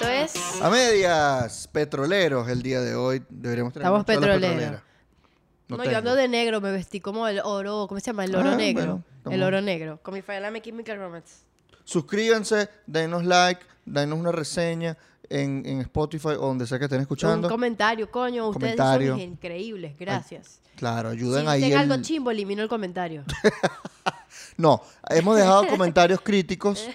Esto es. A medias, petroleros el día de hoy. Deberíamos tener Estamos petroleros. No, No yo ando de negro, me vestí como el oro. ¿Cómo se llama? El oro Ah, negro. bueno, el oro negro. Con mi franela My Chemical Romance. Suscríbanse, denos like, denos una reseña en, en Spotify o donde sea que estén Un escuchando. comentario, coño. Ustedes Comentario. son increíbles. Gracias. Claro, Si ayuden ahí. dicen algo el- chimbo, elimino el comentario. No, hemos dejado comentarios críticos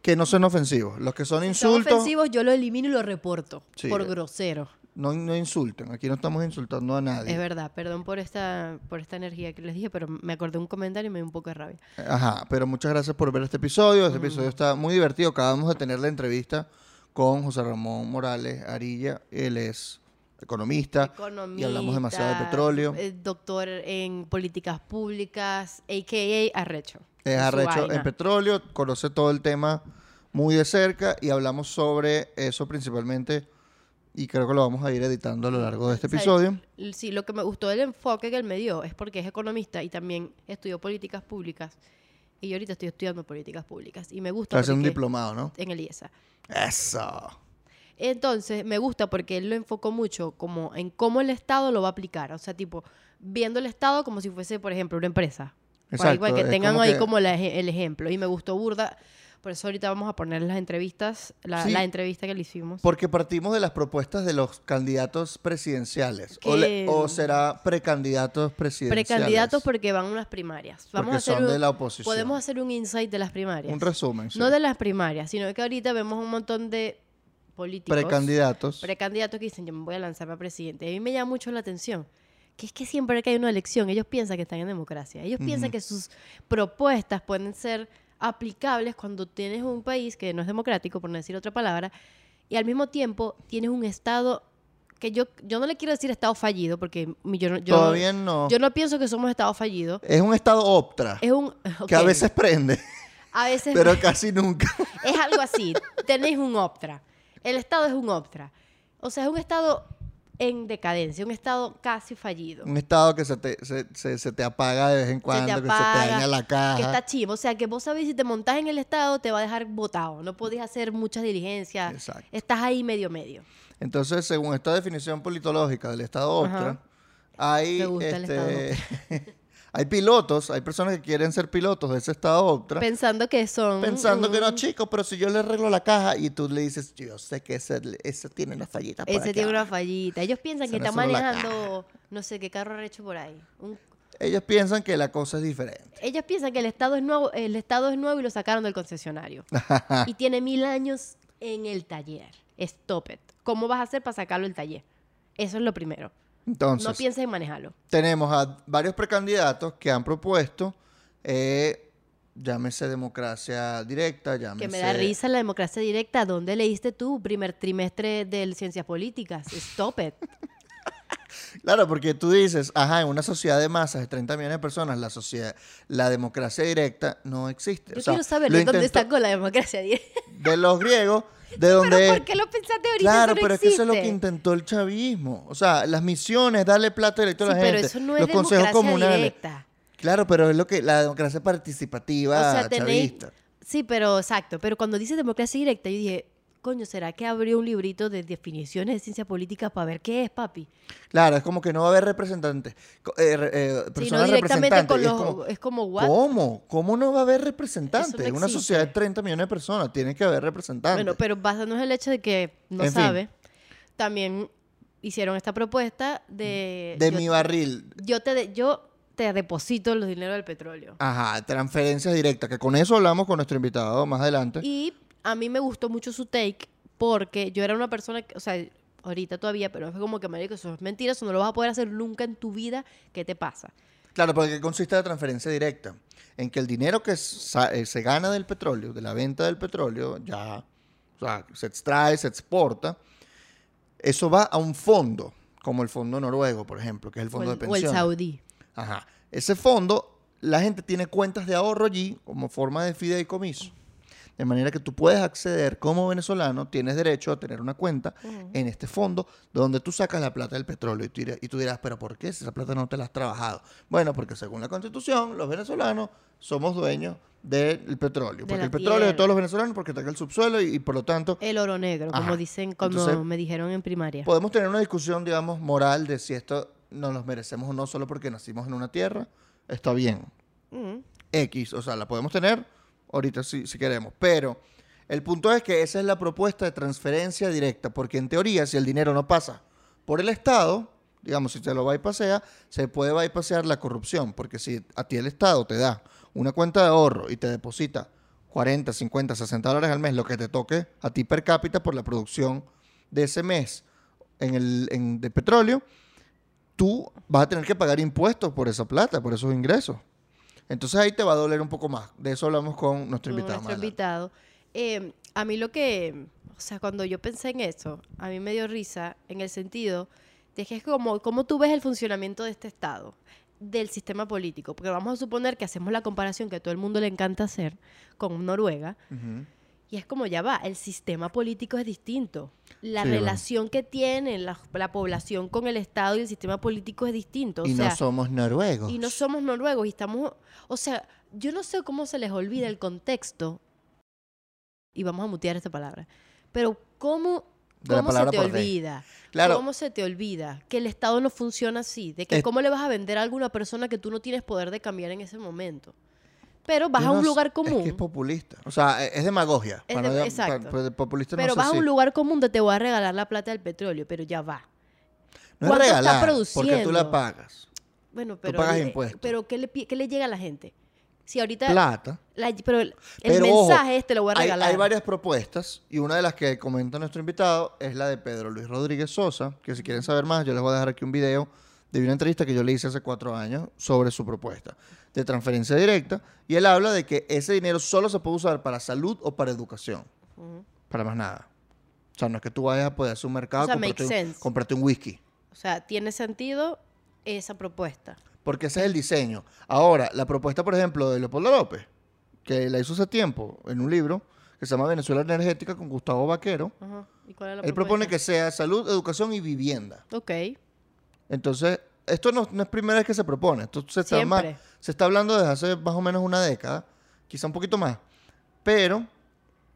que no son ofensivos. Los que son Si son insultos, ofensivos, yo lo elimino y lo reporto. Sí. Por grosero. no, no insulten. Aquí no estamos insultando a nadie. Es verdad, perdón por esta, por esta energía que les dije, pero me acordé un comentario y me dio un poco de rabia. Ajá, pero muchas gracias por ver este episodio. Este episodio está muy divertido. Acabamos de tener la entrevista con José Ramón Morales Arilla. Él es economista. Y hablamos demasiado de Economista, petróleo. eh, Doctor en políticas públicas, a.k.a. Arrecho. Es arrecho en petróleo. Conoce todo el tema muy de cerca y hablamos sobre eso principalmente. Y creo que lo vamos a ir editando a lo largo de este O sea, episodio. Sí, lo que me gustó del enfoque que él me dio es porque es economista y también estudió políticas públicas. Y yo ahorita estoy estudiando políticas públicas. Y me gusta Hace un diplomado, ¿no? en el IESA. Eso. Entonces, me gusta porque él lo enfocó mucho como en cómo el Estado lo va a aplicar. O sea, tipo, viendo el Estado como si fuese, por ejemplo, una empresa. Para Exacto, que es tengan como ahí que- como la el ejemplo. Y me gustó burda. Por eso ahorita vamos a poner las entrevistas, la, Sí. la entrevista que le hicimos. Porque partimos de las propuestas de los candidatos presidenciales. O, le- Que- o será precandidatos presidenciales. Precandidatos porque van unas primarias. Vamos Porque a hacer son un, de la oposición. Podemos hacer un insight de las primarias. Un resumen. sí. No de las primarias, sino que ahorita vemos un montón de políticos. Precandidatos. precandidatos que dicen, yo me voy a lanzar a presidente. Y a mí me llama mucho la atención. Que es que siempre que hay una elección, ellos piensan que están en democracia. Ellos piensan que sus propuestas pueden ser aplicables cuando tienes un país que no es democrático, por no decir otra palabra, y al mismo tiempo tienes un Estado que yo, yo no le quiero decir Estado fallido, porque yo, no- yo, Todavía no. yo no pienso que somos Estado fallido. Es un estado optra. Es un... Que a veces prende, a veces pero casi nunca. es algo así. Tenéis un Optra. El Estado es un Optra. O sea, es un Estado en decadencia, un Estado casi fallido. un estado que se te, se, se- se te apaga de vez en cuando, que se te daña la caja. que está chivo. O sea, que vos sabés si te montás en el Estado te va a dejar botado. No podés hacer muchas diligencias. Exacto. Estás ahí medio medio. Entonces, según esta definición politológica del estado Ajá. optra, hay, Me gusta el este, hay pilotos, hay personas que quieren ser pilotos de ese estado optra. Pensando que son... Pensando que no, chicos, pero si yo le arreglo la caja y tú le dices, yo sé que ese, ese tiene una fallita por Ese tiene una abajo". fallita. Ellos piensan que no está manejando, no sé qué carro hecho por ahí. Un- Ellos piensan que la cosa es diferente. Ellos piensan que el Estado es nuevo, el Estado es nuevo y lo sacaron del concesionario. y tiene mil años en el taller. Stop it. ¿Cómo vas a hacer para sacarlo del taller? Eso es lo primero. Entonces, no pienses en manejarlo. tenemos a varios precandidatos que han propuesto, eh, llámese democracia directa, llámese... Que me da risa la democracia directa. ¿Dónde leíste tú primer trimestre de ciencias políticas? Stop it. Claro, porque tú dices, ajá, en una sociedad de masas de 30 millones de personas, la sociedad, la democracia directa no existe. Yo O sea, quiero saber dónde intentó- sacó la democracia directa. De los griegos, de donde... ¿Pero por qué lo pensaste ahorita? Claro, no pero es que eso es lo que existe. intentó el chavismo. O sea, las misiones, darle plata directo a Sí, la pero gente. eso no es los consejos democracia comunales. directa. Claro, pero es lo que la democracia participativa O sea, chavista. Sí, pero exacto. Pero cuando dice democracia directa, yo dije, coño, ¿será que abrió un librito de definiciones de ciencia política para ver qué es, papi? Claro, es como que no va a haber representantes, co- eh, re- eh, Sí, no directamente representantes. con es los... como, Es como, ¿what? ¿Cómo? ¿Cómo no va a haber representantes? No en una sociedad de 30 millones de personas tiene que haber representantes. Bueno, pero basándonos en el hecho de que no En fin. sabe, también hicieron esta propuesta de... de yo, mi barril. yo te de- yo te deposito los dineros del petróleo. Ajá, transferencias directas, que con eso hablamos con nuestro invitado más adelante. Y a mí me gustó mucho su take porque yo era una persona, que, o sea, ahorita todavía, pero fue como que, marico, eso es mentira, eso no lo vas a poder hacer nunca en tu vida, ¿qué te pasa? Claro, porque ¿qué consiste la transferencia directa? En que el dinero que eh, se gana del petróleo, de la venta del petróleo, ya o sea, se extrae, se exporta, eso va a un fondo, como el fondo noruego, por ejemplo, que es el fondo el, de o el pensiones. saudí. Ajá. Ese fondo, la gente tiene cuentas de ahorro allí como forma de fideicomiso. De manera que tú puedes acceder como venezolano, tienes derecho a tener una cuenta en este fondo donde tú sacas la plata del petróleo. Y tú, dirás, y tú dirás, pero ¿por qué si esa plata no te la has trabajado? Bueno, porque según la constitución, los venezolanos somos dueños del petróleo. De Porque el petróleo es de tierra. todos los venezolanos, porque está en el subsuelo y, y por lo tanto El oro negro, como dicen, como Entonces, me dijeron en primaria. podemos tener una discusión, digamos, moral de si esto nos lo merecemos o no solo porque nacimos en una tierra. Está bien. X, o sea, la podemos tener ahorita si, si queremos, pero el punto es que esa es la propuesta de transferencia directa, porque en teoría si el dinero no pasa por el Estado, digamos, si se lo bypasea, se puede bypasear la corrupción, porque si a ti el Estado te da una cuenta de ahorro y te deposita 40, 50, 60 dólares al mes, lo que te toque a ti per cápita por la producción de ese mes en el, de petróleo, tú vas a tener que pagar impuestos por esa plata, por esos ingresos. Entonces ahí te va a doler un poco más. De eso hablamos con nuestro invitado. nuestro invitado. Eh, a mí lo que, o sea, cuando yo pensé en eso, a mí me dio risa en el sentido de que es como, ¿cómo tú ves el funcionamiento de este Estado, del sistema político? Porque vamos a suponer que hacemos la comparación que a todo el mundo le encanta hacer con Noruega, Ujú. Y es como ya va, el sistema político es distinto. La Sí, bueno. relación que tiene la, la población con el Estado y el sistema político es distinto. O y sea, no somos noruegos. y no somos noruegos y estamos, o sea, yo no sé cómo se les olvida el contexto. Y vamos a mutear esta palabra. Pero cómo, cómo se te olvida? Claro. ¿Cómo se te olvida que el Estado no funciona así? De que Es- cómo le vas a vender a alguna persona que tú no tienes poder de cambiar en ese momento. Pero vas a un lugar Es común. que es populista. O sea, e- es demagogia. Es Para de- no- exacto. para- populista pero vas a un lugar común donde te voy a regalar la plata del petróleo, pero ya va. No es ¿Cuánto está regalar, porque tú la pagas. Bueno, pero, pagas eh, impuestos. pero ¿qué le, pi- qué le llega a la gente? Si ahorita Plata. La- pero el, Pero, ojo, mensaje este lo voy a Hay, regalar. hay varias propuestas y una de las que comenta nuestro invitado es la de Pedro Luis Rodríguez Sosa, que si quieren saber más, yo les voy a dejar aquí un video de una entrevista que yo le hice hace cuatro años sobre su propuesta de transferencia directa y él habla de que ese dinero solo se puede usar para salud o para educación, para más nada. O sea, no es que tú vayas a poder hacer un mercado O sea, comprarte, un, sense. comprarte un whisky. O sea, tiene sentido esa propuesta. Porque ese es el diseño. Ahora, la propuesta, por ejemplo, de Leopoldo López, que la hizo hace tiempo en un libro que se llama Venezuela Energética con Gustavo Vaquero, Ajá. ¿Y cuál es la él propone que sea salud, educación y vivienda. Ok. Entonces, esto no, no es primera vez que se propone. Esto se está, se hablando desde hace más o menos una década, quizá un poquito más. Pero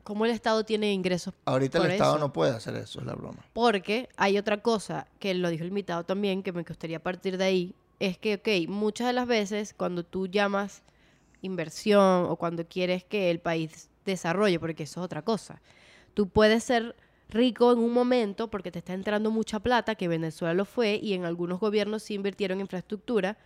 ¿Cómo el Estado tiene ingresos? ahorita Por el Estado eso. no puede hacer eso, es la broma. Porque hay otra cosa que lo dijo el invitado también, que me gustaría partir de ahí, es que, ok, muchas de las veces cuando tú llamas inversión o cuando quieres que el país desarrolle, porque eso es otra cosa, tú puedes ser rico en un momento porque te está entrando mucha plata, que Venezuela lo fue, y en algunos gobiernos sí invirtieron en infraestructura,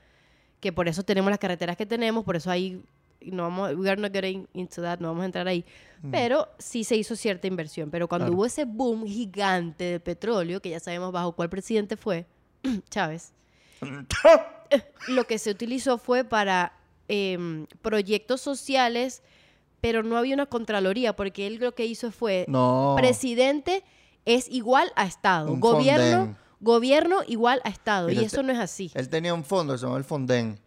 que por eso tenemos las carreteras que tenemos, por eso ahí no vamos, we are not getting into that, no vamos a entrar ahí, pero sí se hizo cierta inversión. Pero cuando Claro. hubo ese boom gigante de petróleo, que ya sabemos bajo cuál presidente fue, Chávez, lo que se utilizó fue para em, proyectos sociales, pero no había una contraloría, porque él lo que hizo fue No. presidente es igual a Estado, Un gobierno, Fonden. gobierno igual a Estado, Mira, y eso no es así. Él tenía un fondo que se llamaba el Fonden,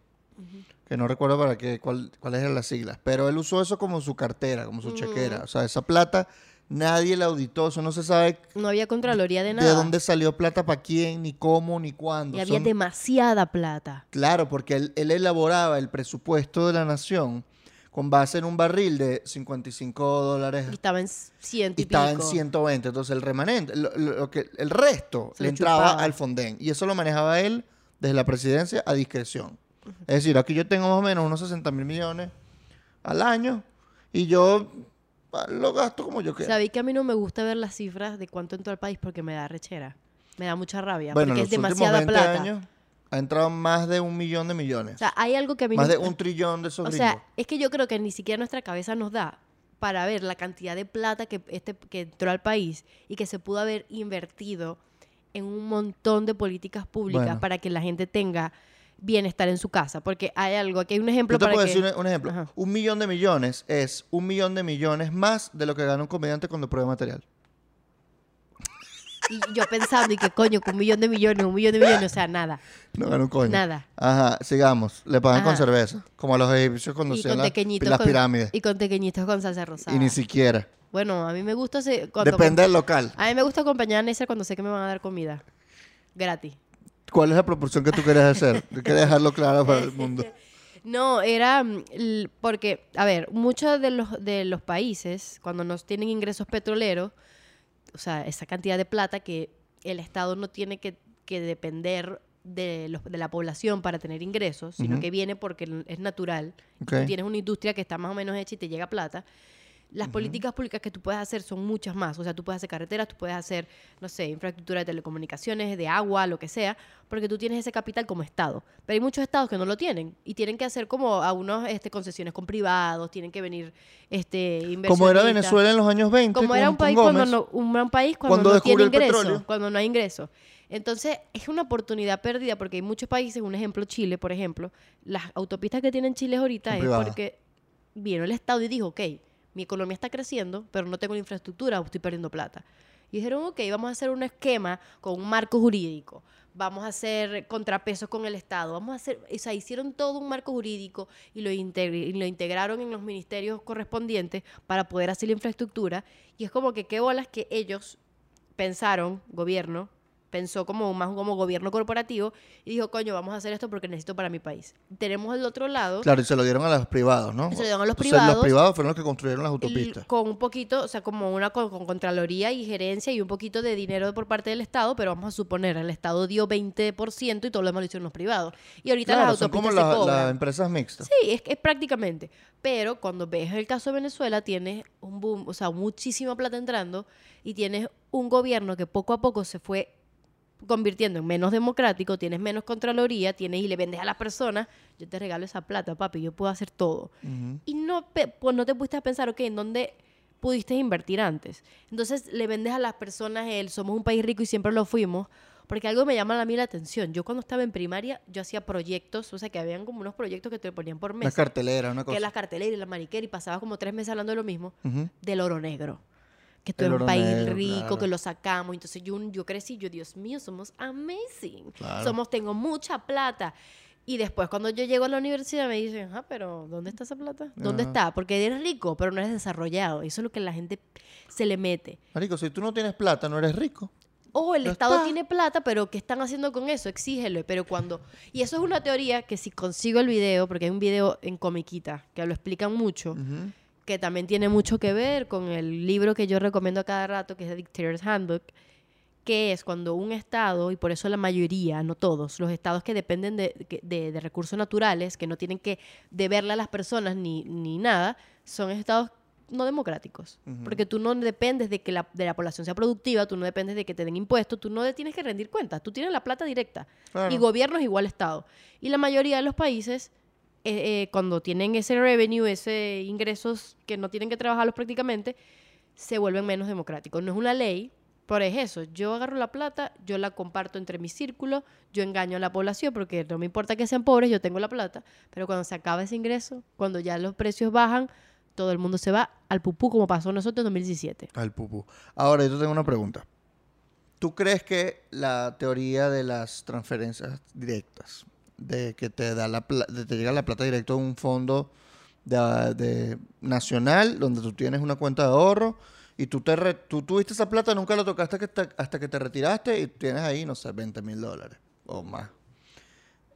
que no recuerdo para qué, cuál, cuáles eran las siglas, pero él usó eso como su cartera, como su chequera. O sea, esa plata nadie la auditó, eso no se sabe No había contraloría de de nada. dónde salió plata para quién, ni cómo, ni cuándo. y había Son- demasiada plata. Claro, porque él, él elaboraba el presupuesto de la nación con base en un barril de 55 dólares Y estaba en ciento y y, estaba en pico. 120. Entonces el remanente, lo, que, el resto Se le entraba chupaba. al Fonden. Y eso lo manejaba él desde la presidencia a discreción. Es decir, aquí yo tengo más o menos unos 60 mil millones al año y yo ah, lo gasto como yo quiera. Sabí que a mí no me gusta ver las cifras de cuánto entró al país porque me da rechera. Me da mucha rabia. Bueno, porque es demasiada últimos 20 plata. años ha entrado más de un millón de millones. O sea, hay algo que a mí más no- de un trillón de esos O gringos. sea, es que yo creo que ni siquiera nuestra cabeza nos da para ver la cantidad de plata que, este, que entró al país y que se pudo haber invertido en un montón de políticas públicas Bueno. para que la gente tenga bienestar en su casa. Porque hay algo, aquí hay un ejemplo Yo te para puedo que... decir un, un ejemplo. Ajá. Un millón de millones es un millón de millones más de lo que gana un comediante cuando prueba material. Y yo pensando, y que coño, que un millón de millones, un millón de millones, o sea, nada. No ganó un coño. Nada. Ajá, sigamos. Le pagan con cerveza. Como a los egipcios cuando Y hacían con la- las con- pirámides. Y con tequeñitos con salsa Y, rosada. ni siquiera. Bueno, a mí me gusta... cuando Depende del local. A mí me gusta acompañar a Neisser cuando sé que me van a dar comida. Gratis. ¿Cuál es la proporción que tú quieres hacer? Quería dejarlo claro para el mundo. No, era mm, porque, a ver, muchos de los, de los países, cuando nos tienen ingresos petroleros, o sea, esa cantidad de plata que el Estado no tiene que, que depender de, los- de la población para tener ingresos, sino que viene porque es natural. Ok. Tú tienes una industria que está más o menos hecha y te llega plata. Las políticas públicas que tú puedes hacer son muchas más. O sea, tú puedes hacer carreteras, tú puedes hacer, no sé, infraestructura de telecomunicaciones, de agua, lo que sea, porque tú tienes ese capital como Estado. Pero hay muchos estados que no lo tienen y tienen que hacer como a unos este, concesiones con privados, tienen que venir este. Como era Venezuela en los años 20. Como era un país cuando no, un, un país cuando, Cuando no tiene petróleo. cuando no hay ingresos. Entonces, es una oportunidad perdida porque hay muchos países, un ejemplo Chile, por ejemplo, las autopistas que tienen Chile ahorita Son es privadas. porque vino el Estado y dijo, ok, mi economía está creciendo, pero no tengo la infraestructura, estoy perdiendo plata. Y dijeron, ok, vamos a hacer un esquema con un marco jurídico, vamos a hacer contrapesos con el Estado, vamos a hacer, o sea, hicieron todo un marco jurídico y lo, y lo integraron en los ministerios correspondientes para poder hacer la infraestructura. Y es como que qué bolas que ellos pensaron, gobierno, pensó como más como gobierno corporativo y dijo, coño, vamos a hacer esto porque necesito para mi país. Tenemos el otro lado Claro, y se lo dieron a los privados, ¿no? Se lo dieron a los O sea, privados. los privados fueron los que construyeron las autopistas. con un poquito, o sea, como una con, con contraloría y gerencia y un poquito de dinero por parte del Estado, pero vamos a suponer, el Estado dio 20% y todo lo demás lo hicieron los privados. Y ahorita Claro, las son como autopistas se la- cobran. las empresas mixtas. Sí, es, es prácticamente. Pero cuando ves el caso de Venezuela, tienes un boom, o sea, muchísima plata entrando y tienes un gobierno que poco a poco se fue convirtiendo en menos democrático, tienes menos contraloría, tienes y le vendes a las personas, yo te regalo esa plata, papi, yo puedo hacer todo. Y no, pues no te pusiste a pensar, ok, ¿en dónde pudiste invertir antes? Entonces le vendes a las personas el somos un país rico y siempre lo fuimos, porque algo me llama a mí la atención. Yo cuando estaba en primaria, yo hacía proyectos, o sea, que habían como unos proyectos que te ponían por mes, cartelera, una cosa. que las carteleras y la mariquera, y pasaba como tres meses hablando de lo mismo, del oro negro. Que tú El eres un país negro, rico, claro. que lo sacamos. Entonces yo, yo crecí, yo, Dios mío, somos amazing. Claro. Somos, tengo mucha plata. Y después cuando yo llego a la universidad me dicen, ah, pero ¿dónde está esa plata? ¿Dónde Ajá. está? Porque eres rico, pero no eres desarrollado. Eso es lo que la gente se le mete. Marico, si tú no tienes plata, no eres rico. O el Ya Estado está. tiene plata, pero ¿qué están haciendo con eso? Exígelo. Pero cuando... Y eso es una teoría que si consigo el video, porque hay un video en Comiquita que lo explican mucho. Que también tiene mucho que ver con el libro que yo recomiendo a cada rato, que es The Dictator's Handbook, que es cuando un estado, y por eso la mayoría, no todos, los estados que dependen de, de- de recursos naturales, que no tienen que deberle a las personas ni, ni nada, son estados no democráticos. Porque tú no dependes de que la, de la población sea productiva, tú no dependes de que te den impuestos, tú no tienes que rendir cuentas, tú tienes la plata directa. Claro. Y gobierno es igual Estado. Y la mayoría de los países, eh, cuando tienen ese revenue, ese ingresos que no tienen que trabajarlos prácticamente, se vuelven menos democráticos. No es una ley, pero es eso. Yo agarro la plata, yo la comparto entre mi círculo, yo engaño a la población porque no me importa que sean pobres, yo tengo la plata, pero cuando se acaba ese ingreso, cuando ya los precios bajan, todo el mundo se va al pupú como pasó nosotros en 2017. Al pupú. Ahora, yo te tengo una pregunta. ¿Tú crees que la teoría de las transferencias directas, de que te da la te llega la plata directo a un fondo de, de nacional donde tú tienes una cuenta de ahorro y tú te re- tú tuviste esa plata, nunca la tocaste que te- hasta que te retiraste y tienes ahí, no sé, 20 mil dólares o más.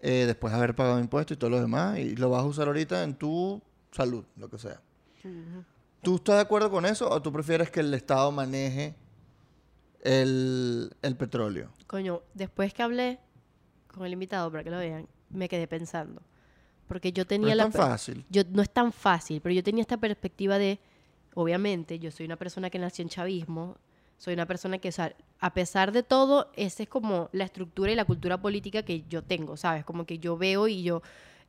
Eh, después de haber pagado impuestos y todo lo demás, y lo vas a usar ahorita en tu salud, lo que sea. ¿Tú estás de acuerdo con eso o tú prefieres que el Estado maneje el, el petróleo? Coño, después que hablé con el invitado para que lo vean, me quedé pensando. Porque yo No tenía es la tan fácil. yo no es tan fácil, pero yo tenía esta perspectiva de, obviamente, yo soy una persona que nació en chavismo, soy una persona que, o sea, a pesar de todo, esa es como la estructura y la cultura política que yo tengo, ¿sabes? Como que yo veo y yo,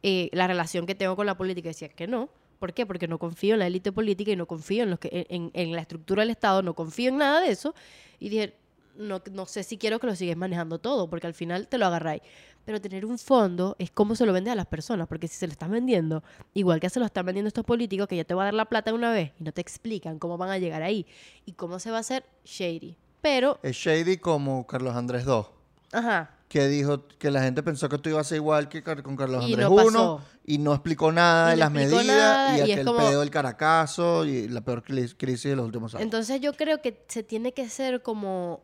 eh, la relación que tengo con la política, decía que no. ¿Por qué? Porque no confío en la élite política y no confío en, los que, en, en la estructura del Estado, no confío en nada de eso. Y dije, no, no sé si quiero que lo sigues manejando todo, porque al final te lo agarráis. Pero tener un fondo es cómo se lo vende a las personas, porque si se lo están vendiendo, igual que se lo están vendiendo estos políticos, que ya te va a dar la plata de una vez y no te explican cómo van a llegar ahí y cómo se va a hacer shady. pero, Es shady como Carlos Andrés II, ajá, que dijo que la gente pensó que tú ibas a ser igual que con Carlos Y Andrés no I y no explicó nada Y de no las medidas nada, y, es aquel como- pedo del Caracazo y la peor cri- crisis de los últimos años. entonces yo creo que se tiene que ser como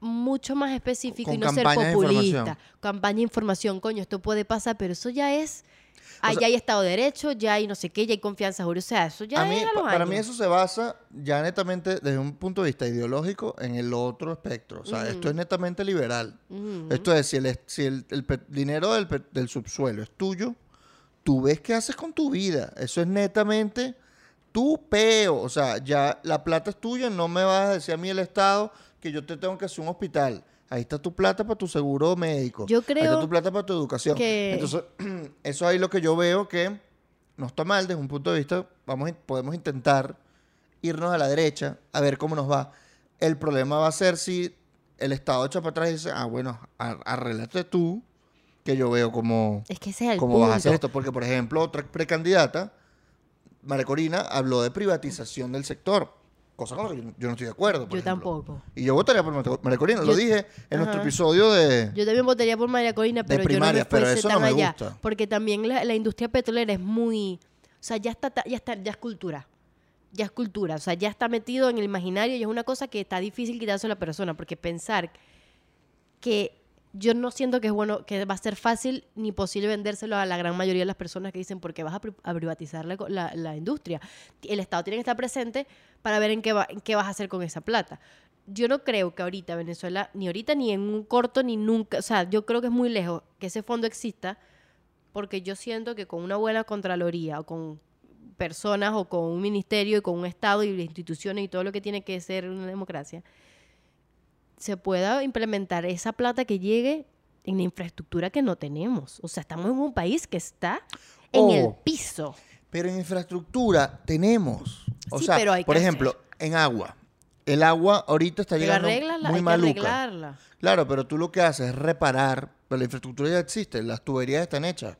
mucho más específico y no ser populista. Campaña de información, coño, esto puede pasar, pero eso ya es... Ah, sea- ya hay Estado de Derecho, ya hay no sé qué, ya hay confianza jurídica. O sea, eso ya a mí, los para mí eso se basa ya netamente desde un punto de vista ideológico en el otro espectro. O sea, esto es netamente liberal. Ujú. Esto es, si el, es- si el, el pe- dinero del, del subsuelo es tuyo, tú ves qué haces con tu vida. Eso es netamente tu peo. O sea, ya la plata es tuya, no me vas a decir a mí el Estado que yo te tengo que hacer un hospital. Ahí está tu plata para tu seguro médico. Yo Ahí está creo tu plata para tu educación. que- Entonces, eso ahí lo que yo veo que no está mal desde un punto de vista, vamos, podemos intentar irnos a la derecha a ver cómo nos va. El problema va a ser si el Estado echa para atrás y dice, ah, bueno, ar- arréglate tú, que yo veo como Es que ese es el cómo vas a hacer esto. Porque, por ejemplo, otra precandidata, María Corina, habló de privatización del sector. Cosa con la que yo, yo no estoy de acuerdo. por Yo ejemplo. tampoco. Y yo votaría por María Corina, lo dije en nuestro episodio de... Yo también votaría por María Corina, De pero primaria, yo no pero me fuese eso no tan me allá. gusta. Porque también la, la industria petrolera es muy... O sea, ya está, ya está, ya es cultura. Ya es cultura. O sea, ya está metido en el imaginario y es una cosa que está difícil quitarse a la persona. Porque pensar que yo no siento que es bueno, que va a ser fácil ni posible vendérselo a la gran mayoría de las personas que dicen, porque vas a, pri- a privatizar la, la- la industria? El Estado tiene que estar presente para ver en qué, va, en qué vas a hacer con esa plata. Yo no creo que ahorita Venezuela, ni ahorita, ni en un corto, ni nunca, o sea, yo creo que es muy lejos que ese fondo exista, porque yo siento que con una buena Contraloría o con personas o con un ministerio y con un Estado y instituciones y todo lo que tiene que ser una democracia, se pueda implementar esa plata que llegue en la infraestructura que no tenemos. O sea, estamos en un país que está en el Oh. piso. Pero en infraestructura tenemos. O Sí, sea, pero hay por ejemplo, en agua. El agua ahorita está Pero llegando arreglarla, muy hay que maluca. arreglarla. Claro, pero tú lo que haces es reparar, pero la infraestructura ya existe, las tuberías están hechas,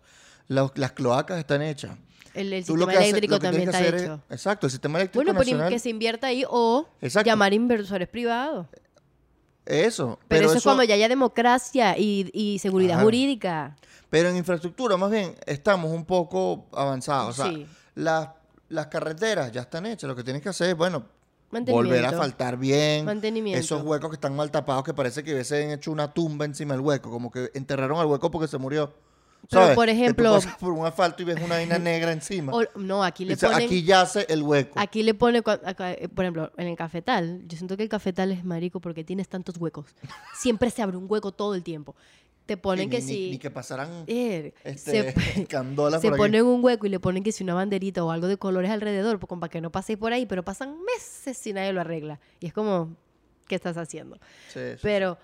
las, las cloacas están hechas. El, sistema eléctrico también está hecho. es- exacto, el sistema eléctrico Bueno, pero nacional, que se invierta ahí o Exacto. llamar inversores privados. Eso. Pero, eso, es cuando ya haya democracia y, y seguridad jurídica. Pero en infraestructura, más bien, estamos un poco avanzados. O sea, Sí. las, las carreteras ya están hechas. Lo que tienes que hacer es, bueno, volver a faltar bien. Mantenimiento. Esos huecos que están mal tapados que parece que hubiesen hecho una tumba encima del hueco. Como que enterraron al hueco porque se murió. Pero, ¿Sabes? por Que tú ejemplo- pasas por un asfalto y ves una vaina negra encima. O- no, aquí le ponen... aquí yace el hueco. Aquí le pone, acá, eh, por ejemplo, en el cafetal, yo siento que el cafetal es marico porque tienes tantos huecos. Siempre se abre un hueco todo el tiempo. Te ponen Y que ni, si... ni- que pasaran eh, este, se, candolas se por aquí. ponen un hueco y le ponen que si una banderita o algo de colores alrededor, pues, para que no paséis por ahí, pero pasan meses si nadie lo arregla. Y es como, ¿qué estás haciendo? Sí, sí. Pero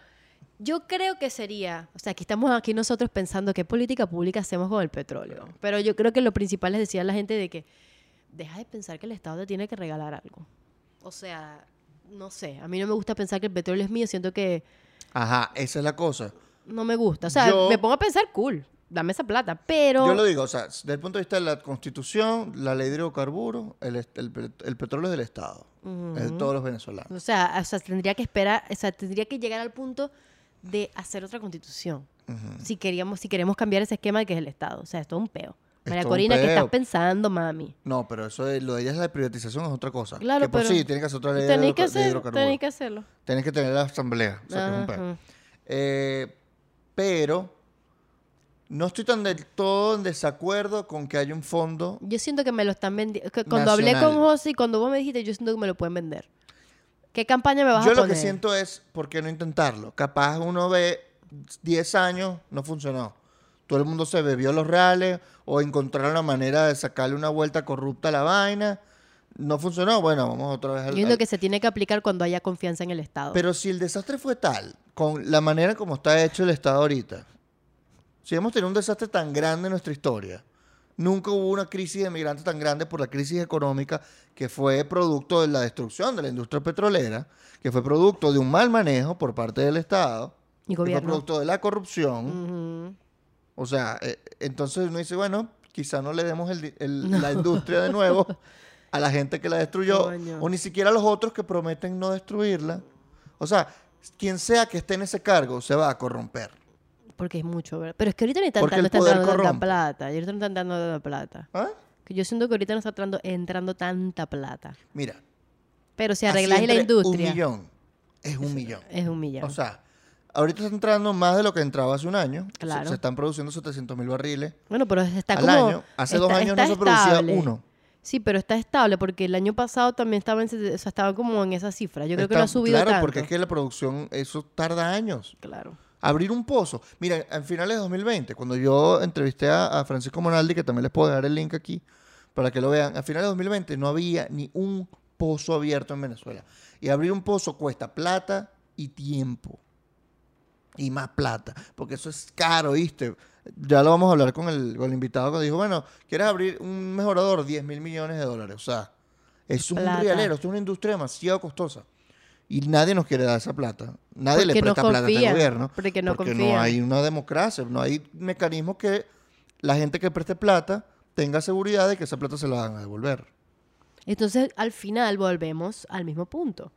yo creo que sería, o sea, aquí estamos aquí nosotros pensando qué política pública hacemos con el petróleo. Pero yo creo que lo principal es decir a la gente de que deja de pensar que el Estado te tiene que regalar algo. O sea, no sé, a mí no me gusta pensar que el petróleo es mío, siento que Ajá, esa es la cosa. no me gusta. O sea, Yo- me pongo a pensar, cool, dame esa plata, pero... Yo lo digo, o sea, desde el punto de vista de la constitución, la ley de hidrocarburos, el, el el petróleo es del Estado. Es de todos los venezolanos. O sea, o sea, tendría que esperar, o sea, tendría que llegar al punto de hacer otra constitución. Si queríamos, si queremos cambiar ese esquema de que es el Estado. O sea, esto es un peo. María Corina, ¿qué estás pensando, mami? No, pero eso de, lo de ella es la privatización es otra cosa. Claro, que por pero sí, tiene que hacer otra ley de, Tenéis que, hacer, hacerlo. Tienes que tener la asamblea. O sea, que es un peo. Eh, pero no estoy tan del todo en desacuerdo con que haya un fondo. Yo siento que me lo están vendiendo. Cuando hablé con José y cuando vos me dijiste, yo siento que me lo pueden vender. ¿Qué campaña me vas Yo a lo poner? que siento es, ¿por qué no intentarlo? Capaz uno ve 10 años, no funcionó. Todo el mundo se bebió los reales o encontraron la manera de sacarle una vuelta corrupta a la vaina. No funcionó, bueno, vamos otra vez Yo al... siento al- que se tiene que aplicar cuando haya confianza en el Estado. Pero si el desastre fue tal, con la manera como está hecho el Estado ahorita, si hemos tenido un desastre tan grande en nuestra historia, nunca hubo una crisis de migrantes tan grande por la crisis económica que fue producto de la destrucción de la industria petrolera, que fue producto de un mal manejo por parte del Estado, Y que fue producto de la corrupción. O sea, eh, entonces uno dice, bueno, quizá no le demos el la industria de nuevo a la gente que la destruyó, Coño. o ni siquiera a los otros que prometen no destruirla. O sea, quien sea que esté en ese cargo se va a corromper. Porque es mucho, ¿verdad? Pero es que ahorita ni están no están dando tanta corrompe. plata. Y ahorita no están dando tanta plata. ¿Ah? Que yo siento que ahorita no está entrando, entrando tanta plata. Mira, Pero si arreglas la industria, Un millón. Es un millón. es un millón. O sea, ahorita está entrando más de lo que entraba hace un año. Claro. Se, están produciendo 700 mil barriles bueno, pero está al como... año. Hace dos años no se producía estable. uno. Sí, pero está estable porque el año pasado también estaba, en, o sea, estaba como en esa cifra. Yo creo que no ha subido Claro, tanto. porque es que la producción, eso tarda años. Claro. Abrir un pozo. Mira, en finales de 2020, cuando yo entrevisté a, a Francisco Monaldi, que también les puedo dejar el link aquí para que lo vean, a finales de 2020 no había ni un pozo abierto en Venezuela. Y abrir un pozo cuesta plata y tiempo. Y más plata, porque eso es caro, ¿viste? Ya lo vamos a hablar con el, con el invitado que dijo, bueno, ¿quieres abrir un mejorador? 10 mil millones de dólares. O sea, es un Plata. realero, es una industria demasiado costosa. Y nadie nos quiere dar esa plata. Nadie le Porque no presta plata a este confían, gobierno. porque no porque confían. no hay una democracia, no hay mecanismos que la gente que preste plata tenga seguridad de que esa plata se la van a devolver. Entonces, al final volvemos al mismo punto.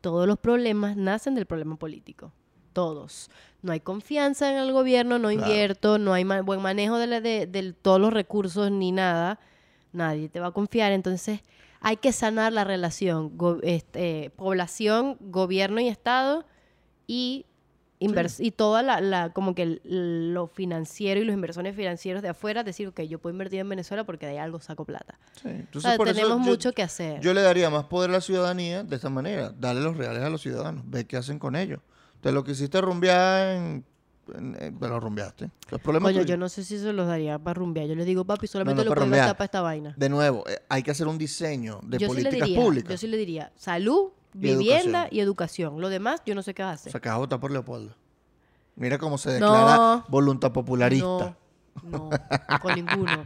Todos los problemas nacen del problema político. Todos. No hay confianza en el gobierno, no Claro. invierto, no hay ma- buen manejo de, la- de- de todos los recursos ni nada. Nadie te va a confiar. Entonces, hay que sanar la relación go- este, población, gobierno y Estado y invers- y toda la, la- como que el- lo financiero y los inversores financieros de afuera decir, ok, yo puedo invertir en Venezuela porque de ahí algo saco plata. Sí, O Entonces, sea, por eso tenemos yo- mucho que hacer. Yo le daría más poder a la ciudadanía de esta manera. Darle los reales a los ciudadanos. Ve qué hacen con ellos. Te lo quisiste rumbear en... te lo rumbeaste. Los problemas tuyos. yo no sé si se los daría para rumbear. Yo les digo, papi, solamente no, lo puedes rumbear. gastar para esta vaina. De nuevo, eh, hay que hacer un diseño de yo sí le políticas diría, públicas. yo sí le diría, salud, Y vivienda educación. y educación. Lo demás, yo no sé qué hacer. Se acaba de votar por Leopoldo. Mira cómo se declara No. voluntad popularista. No, no, con ninguno.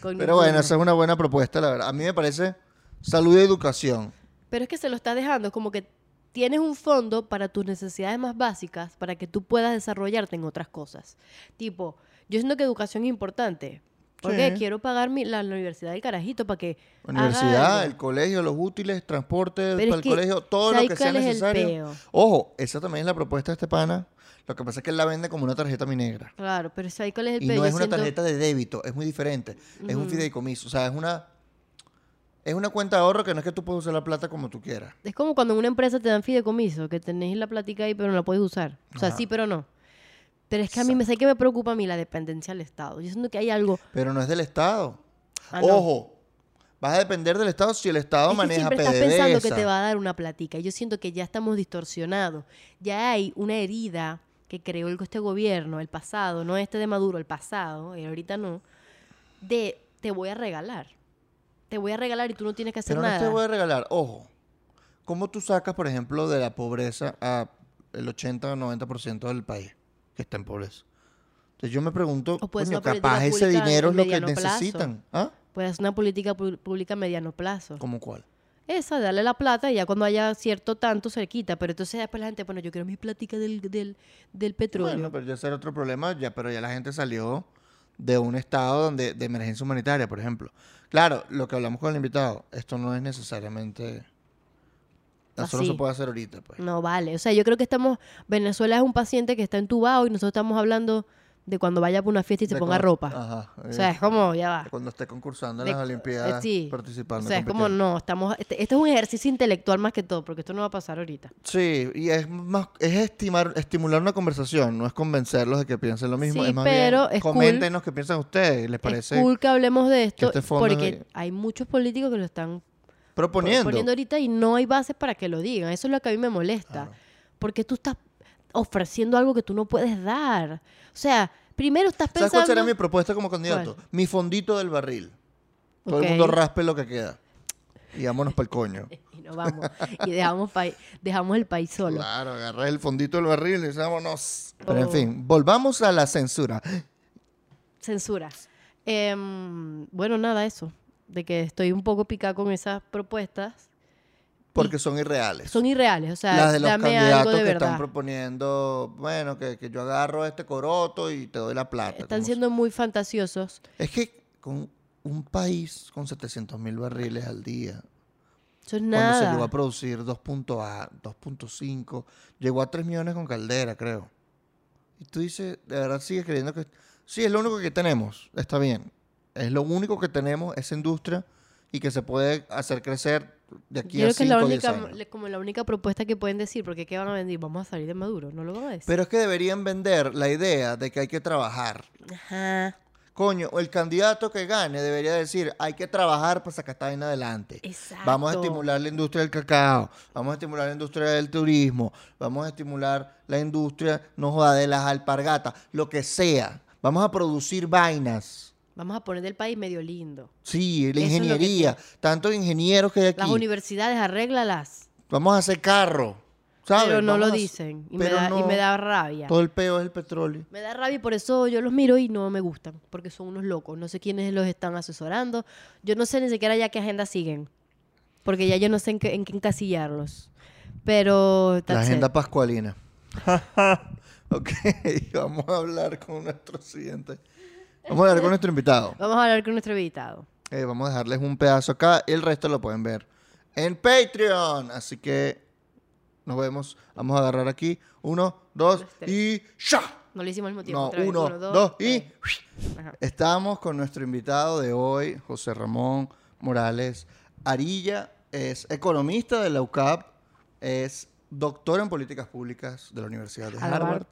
Con Pero bueno, esa es una buena propuesta, la verdad. A mí me parece salud y educación. Pero es que se lo está dejando, es como que tienes un fondo para tus necesidades más básicas para que tú puedas desarrollarte en otras cosas. Tipo, yo siento que educación es importante. Porque Sí. quiero pagar mi- la, la universidad del carajito para que. Universidad, el colegio, los útiles, transporte Pero para el que, colegio, todo lo ¿sabes que sea necesario. Ojo, esa también es la propuesta de este pana. Lo que pasa es que él la vende como una tarjeta mi negra. Claro, pero ¿sabes cuál es el Y peo? no es una siento- tarjeta de débito, es muy diferente. Es un fideicomiso. O sea, es una. Es una cuenta de ahorro que no es que tú puedes usar la plata como tú quieras. Es como cuando en una empresa te dan fideicomiso, que tenéis la platica ahí, pero no la puedes usar. O sea, Ajá. sí, pero no. Pero es que a mí me sé que me preocupa a mí la dependencia del Estado. Yo siento que hay algo. Pero no es del Estado. Ah, no. Ojo, vas a depender del Estado si el Estado Es que maneja siempre estás pensando que te va a dar una platica. Yo siento que ya estamos distorsionados. Ya hay una herida que creó este gobierno, el pasado, no este de Maduro, el pasado, y ahorita no, de te voy a regalar. Te voy a regalar y tú no tienes que hacer Pero no nada. te voy a regalar. Ojo, ¿cómo tú sacas, por ejemplo, de la pobreza a el 80 o 90% del país que está en pobreza? Entonces yo me pregunto, puede coño, capaz ese dinero es lo que necesitan. ¿Ah? Hacer una política pública a mediano plazo. ¿Cómo cuál? Esa, darle la plata y ya cuando haya cierto tanto se quita. Pero entonces después la gente, bueno, yo quiero mi platica del, del, del petróleo. Bueno, pero ya ese era otro problema, ya, pero ya la gente salió de un estado donde, de emergencia humanitaria, por ejemplo. Claro, lo que hablamos con el invitado, esto no es necesariamente... Eso no se puede hacer ahorita, pues. No vale. O sea, yo creo que estamos. Venezuela es un paciente que está entubado y nosotros estamos hablando de cuando vaya por una fiesta y se De ponga cuando- ropa. Ajá. O sea, es como, ya va. cuando esté concursando en De- las Olimpiadas, eh, sí. participando. O sea, es como, no, estamos. Este, esto es un ejercicio intelectual más que todo, porque esto no va a pasar ahorita. Sí, y es más, es estimar, estimular una conversación, no es convencerlos de que piensen lo mismo. Sí, es más pero bien, es cool. coméntenos qué piensan ustedes, ¿les parece? Es cool que hablemos de esto, este es porque hay muchos políticos que lo están Proponiendo. poniendo ahorita y no hay bases para que lo digan. Eso es lo que a mí me molesta. Claro. Porque tú estás ofreciendo algo que tú no puedes dar. O sea, primero estás ¿Sabes pensando... cuál será mi propuesta como candidato? ¿Cuál? Mi fondito del barril. Todo Ok. el mundo raspe lo que queda. Y vámonos para el coño. Y nos vamos. y dejamos, dejamos el país solo. Claro, agarras el fondito del barril y vámonos. Pero en Oh. fin, volvamos a la censura. Censura. Em, bueno, nada, eso. De que estoy un poco picada con esas propuestas. Porque son irreales. Son irreales. O sea, Las de los dame algo candidatos de que verdad. están proponiendo, bueno, que, que yo agarro este coroto y te doy la plata. Están siendo muy fantasiosos. Es que con un país con 700 mil barriles al día, Eso es Cuando se nada. llegó a producir 2.A, 2.5, llegó a 3 millones con caldera, creo. Y tú dices, de verdad sigues creyendo que... Sí, es lo único que tenemos, está bien. Es lo único que tenemos, esa industria, y que se puede hacer crecer de aquí Yo a creo que es la 5 o 10 única, como la única propuesta que pueden decir, porque ¿qué van a vender? Vamos a salir de Maduro, no lo van a decir. Pero es que deberían vender la idea de que hay que trabajar. Ajá, Coño, el candidato que gane debería decir, hay que trabajar para sacar esta vaina adelante. exacto. Vamos a estimular la industria del cacao, vamos a estimular la industria del turismo, vamos a estimular la industria, no joda, de las alpargatas, lo que sea. Vamos a producir vainas. Vamos a poner del país medio lindo. Sí, la ingeniería, tantos ingenieros que hay Las universidades, arréglalas. Vamos a hacer carro, ¿sabes? Pero no Vamos lo a- dicen. Y me, da, y me da rabia. Todo el peo es el petróleo. Me da rabia y por eso yo los miro y no me gustan. Porque son unos locos. No sé quiénes los están asesorando. Yo no sé ni siquiera ya qué agenda siguen. Porque ya yo no sé en qué, en qué encasillarlos. Pero... La agenda it. pascualina. ok, vamos a hablar con nuestro siguiente. Vamos a hablar con nuestro invitado. Vamos a hablar con nuestro invitado. Eh, vamos a dejarles un pedazo acá y el resto lo pueden ver en Patreon. Así que nos vemos. Vamos a agarrar aquí. Uno, dos Dos, y ¡ya! No lo hicimos al mismo tiempo. No, otra vez. uno, dos, y tres. Ajá. estamos con nuestro invitado de hoy, José Ramón Morales Arilla. Es economista de la UCAP, es doctor en políticas públicas de la Universidad de Harvard. Harvard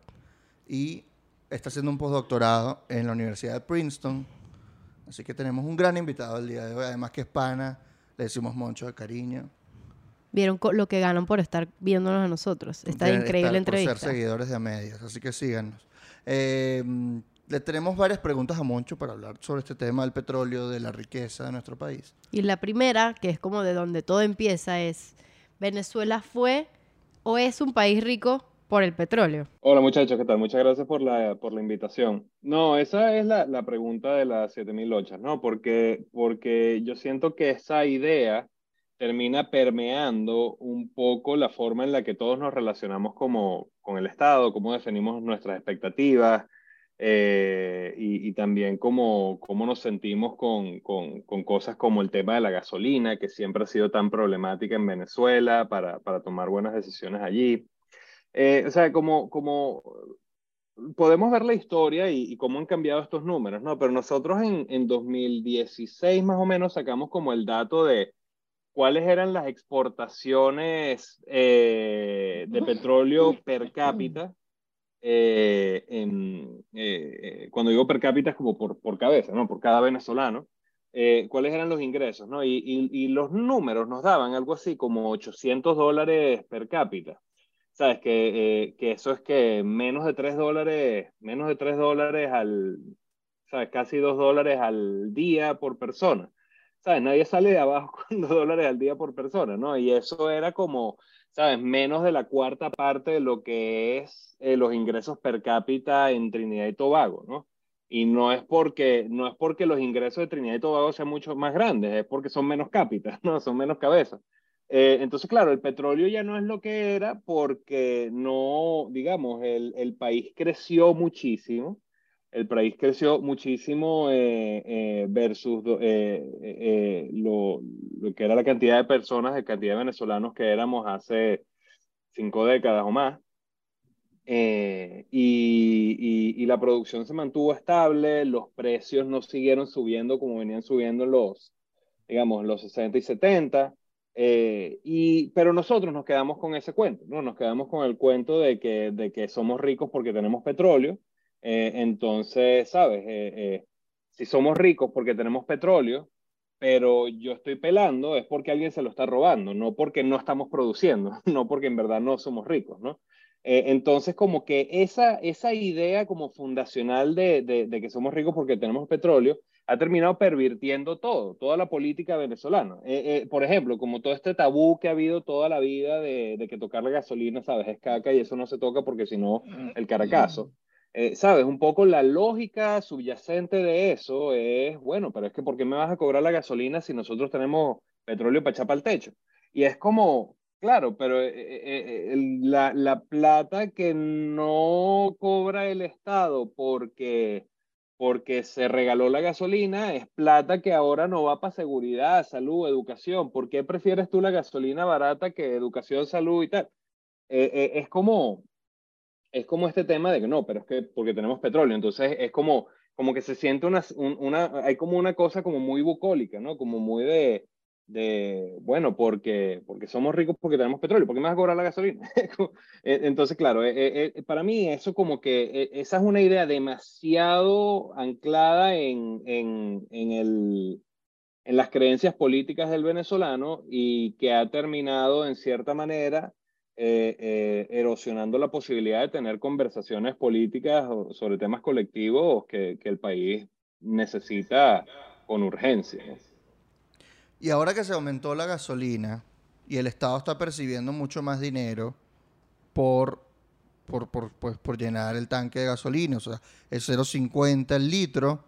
y está haciendo un postdoctorado en la Universidad de Princeton. Así que tenemos un gran invitado el día de hoy, además que es pana, le decimos moncho de cariño. Vieron lo que ganan por estar viéndonos a nosotros. Esta De increíble estar- Por entrevista. ser seguidores de a medias, así que síganos. Eh, mm, le tenemos varias preguntas a Moncho para hablar sobre este tema del petróleo, de la riqueza de nuestro país. Y la primera, que es como de donde todo empieza, es ¿Venezuela fue o es un país rico por el petróleo? Hola muchachos, ¿qué tal? Muchas gracias por la, por la invitación. No, esa es la, la pregunta de las 7008, ¿no? Porque, porque yo siento que esa idea termina permeando un poco la forma en la que todos nos relacionamos como, con el Estado, cómo definimos nuestras expectativas eh, y, y también cómo, cómo nos sentimos con, con, con cosas como el tema de la gasolina, que siempre ha sido tan problemática en Venezuela para, para tomar buenas decisiones allí. Eh, o sea, como, como podemos ver la historia y, y, cómo han cambiado estos números, ¿no? Pero nosotros en, en 2016 más o menos sacamos como el dato de cuáles eran las exportaciones eh, de petróleo per cápita. Eh, en, eh, cuando digo per cápita es como por, por cabeza, ¿no? Por cada venezolano. Eh, cuáles eran los ingresos, ¿no? Y, y, y, los números nos daban algo así como 800 dólares per cápita. ¿Sabes? Que, eh, que eso es que menos de 3 dólares, menos de 3 dólares al, ¿sabes? Casi 2 dólares al día por persona. ¿Sabes? Nadie sale de abajo con 2 dólares al día por persona, ¿no? Y eso era como, ¿sabes? Menos de la cuarta parte de lo que es eh, los ingresos per cápita en Trinidad y Tobago, ¿no? Y no es porque, no es porque los ingresos de Trinidad y Tobago sean mucho más grandes, es porque son menos cápitas, ¿no? Son menos cabezas. Eh, entonces, claro, el petróleo ya no es lo que era porque no, digamos, el, el país creció muchísimo. El país creció muchísimo eh, eh, versus eh, lo, lo, que era la cantidad de personas, de cantidad de venezolanos que éramos hace cinco décadas o más. Eh, y, y, y, la producción se mantuvo estable, los precios no siguieron subiendo como venían subiendo los, digamos, los 60 y 70. Eh, y, pero nosotros nos quedamos con ese cuento, ¿no? Nos quedamos con el cuento de que, de que somos ricos porque tenemos petróleo. Eh, entonces, ¿sabes? Eh, si somos ricos porque tenemos petróleo, pero yo estoy pelando, es porque alguien se lo está robando, no porque no estamos produciendo, no porque en verdad no somos ricos, ¿no? entonces, como que esa, esa idea como fundacional de, de, de que somos ricos porque tenemos petróleo, ha terminado pervirtiendo todo, toda la política venezolana. Eh, eh, por ejemplo, como todo este tabú que ha habido toda la vida de, de, que tocar la gasolina, ¿sabes? Es caca y eso no se toca porque si no, el caracazo. Eh, ¿Sabes? Un poco la lógica subyacente de eso es, bueno, pero es que ¿por qué me vas a cobrar la gasolina si nosotros tenemos petróleo para echar para el techo? Y es como, claro, pero eh, la, la plata que no cobra el Estado porque porque se regaló la gasolina, es plata que ahora no va para seguridad, salud, educación. ¿Por qué prefieres tú la gasolina barata que educación, salud y tal? Eh, eh, es como, es como este tema de que no, pero es que porque tenemos petróleo, entonces es como, como que se siente una, una, hay como una cosa como muy bucólica, ¿no? Como muy de, de, bueno, porque, porque somos ricos porque tenemos petróleo, ¿por qué me vas a cobrar la gasolina? E, entonces, claro, e, e, para mí eso como que esa es una idea demasiado anclada en, en, en, el, en las creencias políticas del venezolano y que ha terminado en cierta manera eh, eh, erosionando la posibilidad de tener conversaciones políticas sobre temas colectivos que, que el país necesita con urgencia. Y ahora que se aumentó la gasolina y el Estado está percibiendo mucho más dinero por, por, pues, por llenar el tanque de gasolina, o sea, es 0,50 el litro,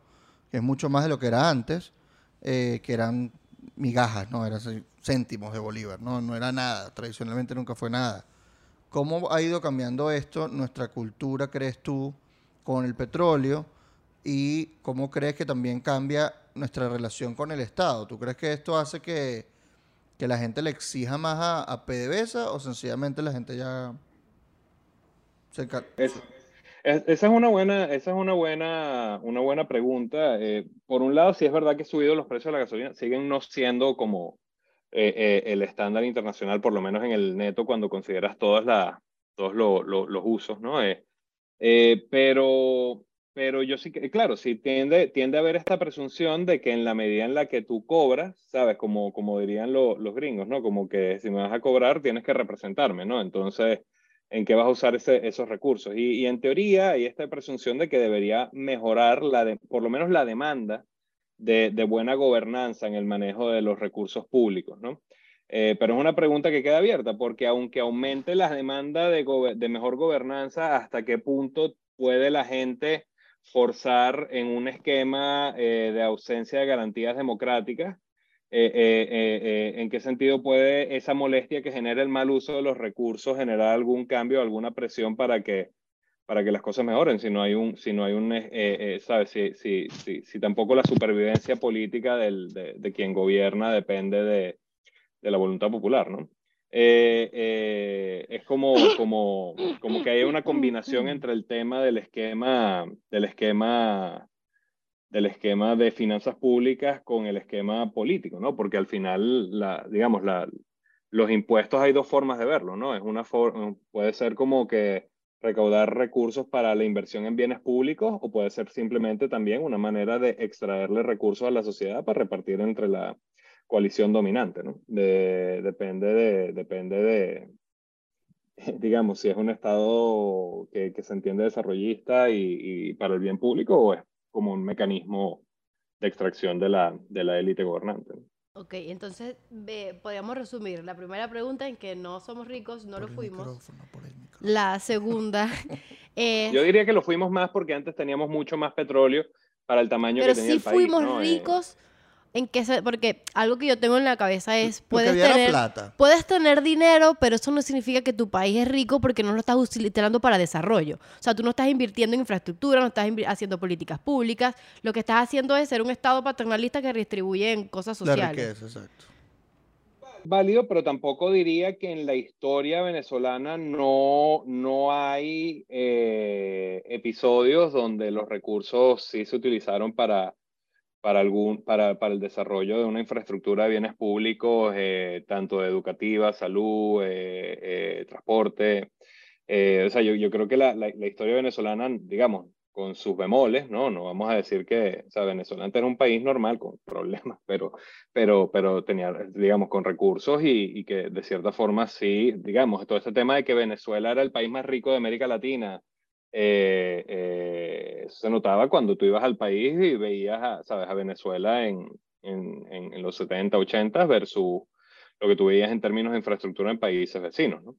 que es mucho más de lo que era antes, eh, que eran migajas, no, eran céntimos de bolívar, no, no era nada, tradicionalmente nunca fue nada. ¿Cómo ha ido cambiando esto nuestra cultura, crees tú, con el petróleo? ¿Y cómo crees que también cambia nuestra relación con el Estado. ¿Tú crees que esto hace que, que la gente le exija más a, a, PDVSA o sencillamente la gente ya se encarga? esa es una buena, esa es una buena, una buena pregunta. Eh, por un lado, si es verdad que ha subido los precios de la gasolina, siguen no siendo como eh, eh, el estándar internacional, por lo menos en el neto, cuando consideras todas la, todos los usos, ¿no? pero pero yo sí que, claro, sí tiende, tiende a haber esta presunción de que en la medida en la que tú cobras, ¿sabes? Como, como dirían los gringos, ¿no? Como que si me vas a cobrar, tienes que representarme, ¿no? Entonces, ¿en qué vas a usar ese, esos recursos? Y, y, en teoría hay esta presunción de que debería mejorar, la de, por lo menos la demanda de, de, buena gobernanza en el manejo de los recursos públicos, ¿no? Eh, pero es una pregunta que queda abierta, porque aunque aumente la demanda de, de mejor gobernanza, ¿hasta qué punto puede la gente forzar en un esquema eh, de ausencia de garantías democráticas. Eh, eh, ¿En qué sentido puede esa molestia que genera el mal uso de los recursos generar algún cambio, alguna presión para que, para que las cosas mejoren? Si no hay un, si no hay un, ¿sabes? Si, si, si, si, tampoco la supervivencia política del, de, de, quien gobierna depende de, de la voluntad popular, ¿no? Eh, eh, es como, como, como que hay una combinación entre el tema del esquema, del esquema, del esquema de finanzas públicas con el esquema político, ¿no? Porque al final, digamos, los impuestos hay dos formas de verlo, ¿no? Es una puede ser como que recaudar recursos para la inversión en bienes públicos o puede ser simplemente también una manera de extraerle recursos a la sociedad para repartir entre la, coalición dominante, ¿no? De, depende de, depende de, digamos, si es un Estado que, que se entiende desarrollista y, y, para el bien público o es como un mecanismo de extracción de la, de la élite gobernante. Ok, entonces podríamos resumir la primera pregunta en que no somos ricos, no lo fuimos. La segunda es... Yo diría que lo fuimos más porque antes teníamos mucho más petróleo para el tamaño que tenía el país. Pero sí fuimos eh, ricos en qué porque algo que yo tengo en la cabeza es puedes tener puedes tener dinero, pero eso no significa que tu país es rico porque no lo estás utilizando para desarrollo. O sea, tú no estás invirtiendo en infraestructura, no estás haciendo políticas públicas, lo que estás haciendo es ser un estado paternalista que redistribuye en cosas sociales. exacto. Válido, pero tampoco diría que en la historia venezolana no, no hay eh, episodios donde los recursos sí se utilizaron para para, algún, para, para el desarrollo de una infraestructura de bienes públicos, eh, tanto educativa, salud, eh, eh, transporte. o sea, yo, yo creo que la, la, historia venezolana, digamos, con sus bemoles, ¿no? No vamos a decir que, o sea, Venezuela era un país normal con problemas, pero, pero, pero tenía, digamos, con recursos y, y, que de cierta forma sí, digamos, todo ese tema de que Venezuela era el país más rico de América Latina, eh, eh, se notaba cuando tú ibas al país y veías, a, ¿sabes? A Venezuela en, en, en, los 70, 80 versus lo que tú veías en términos de infraestructura en países vecinos, ¿no?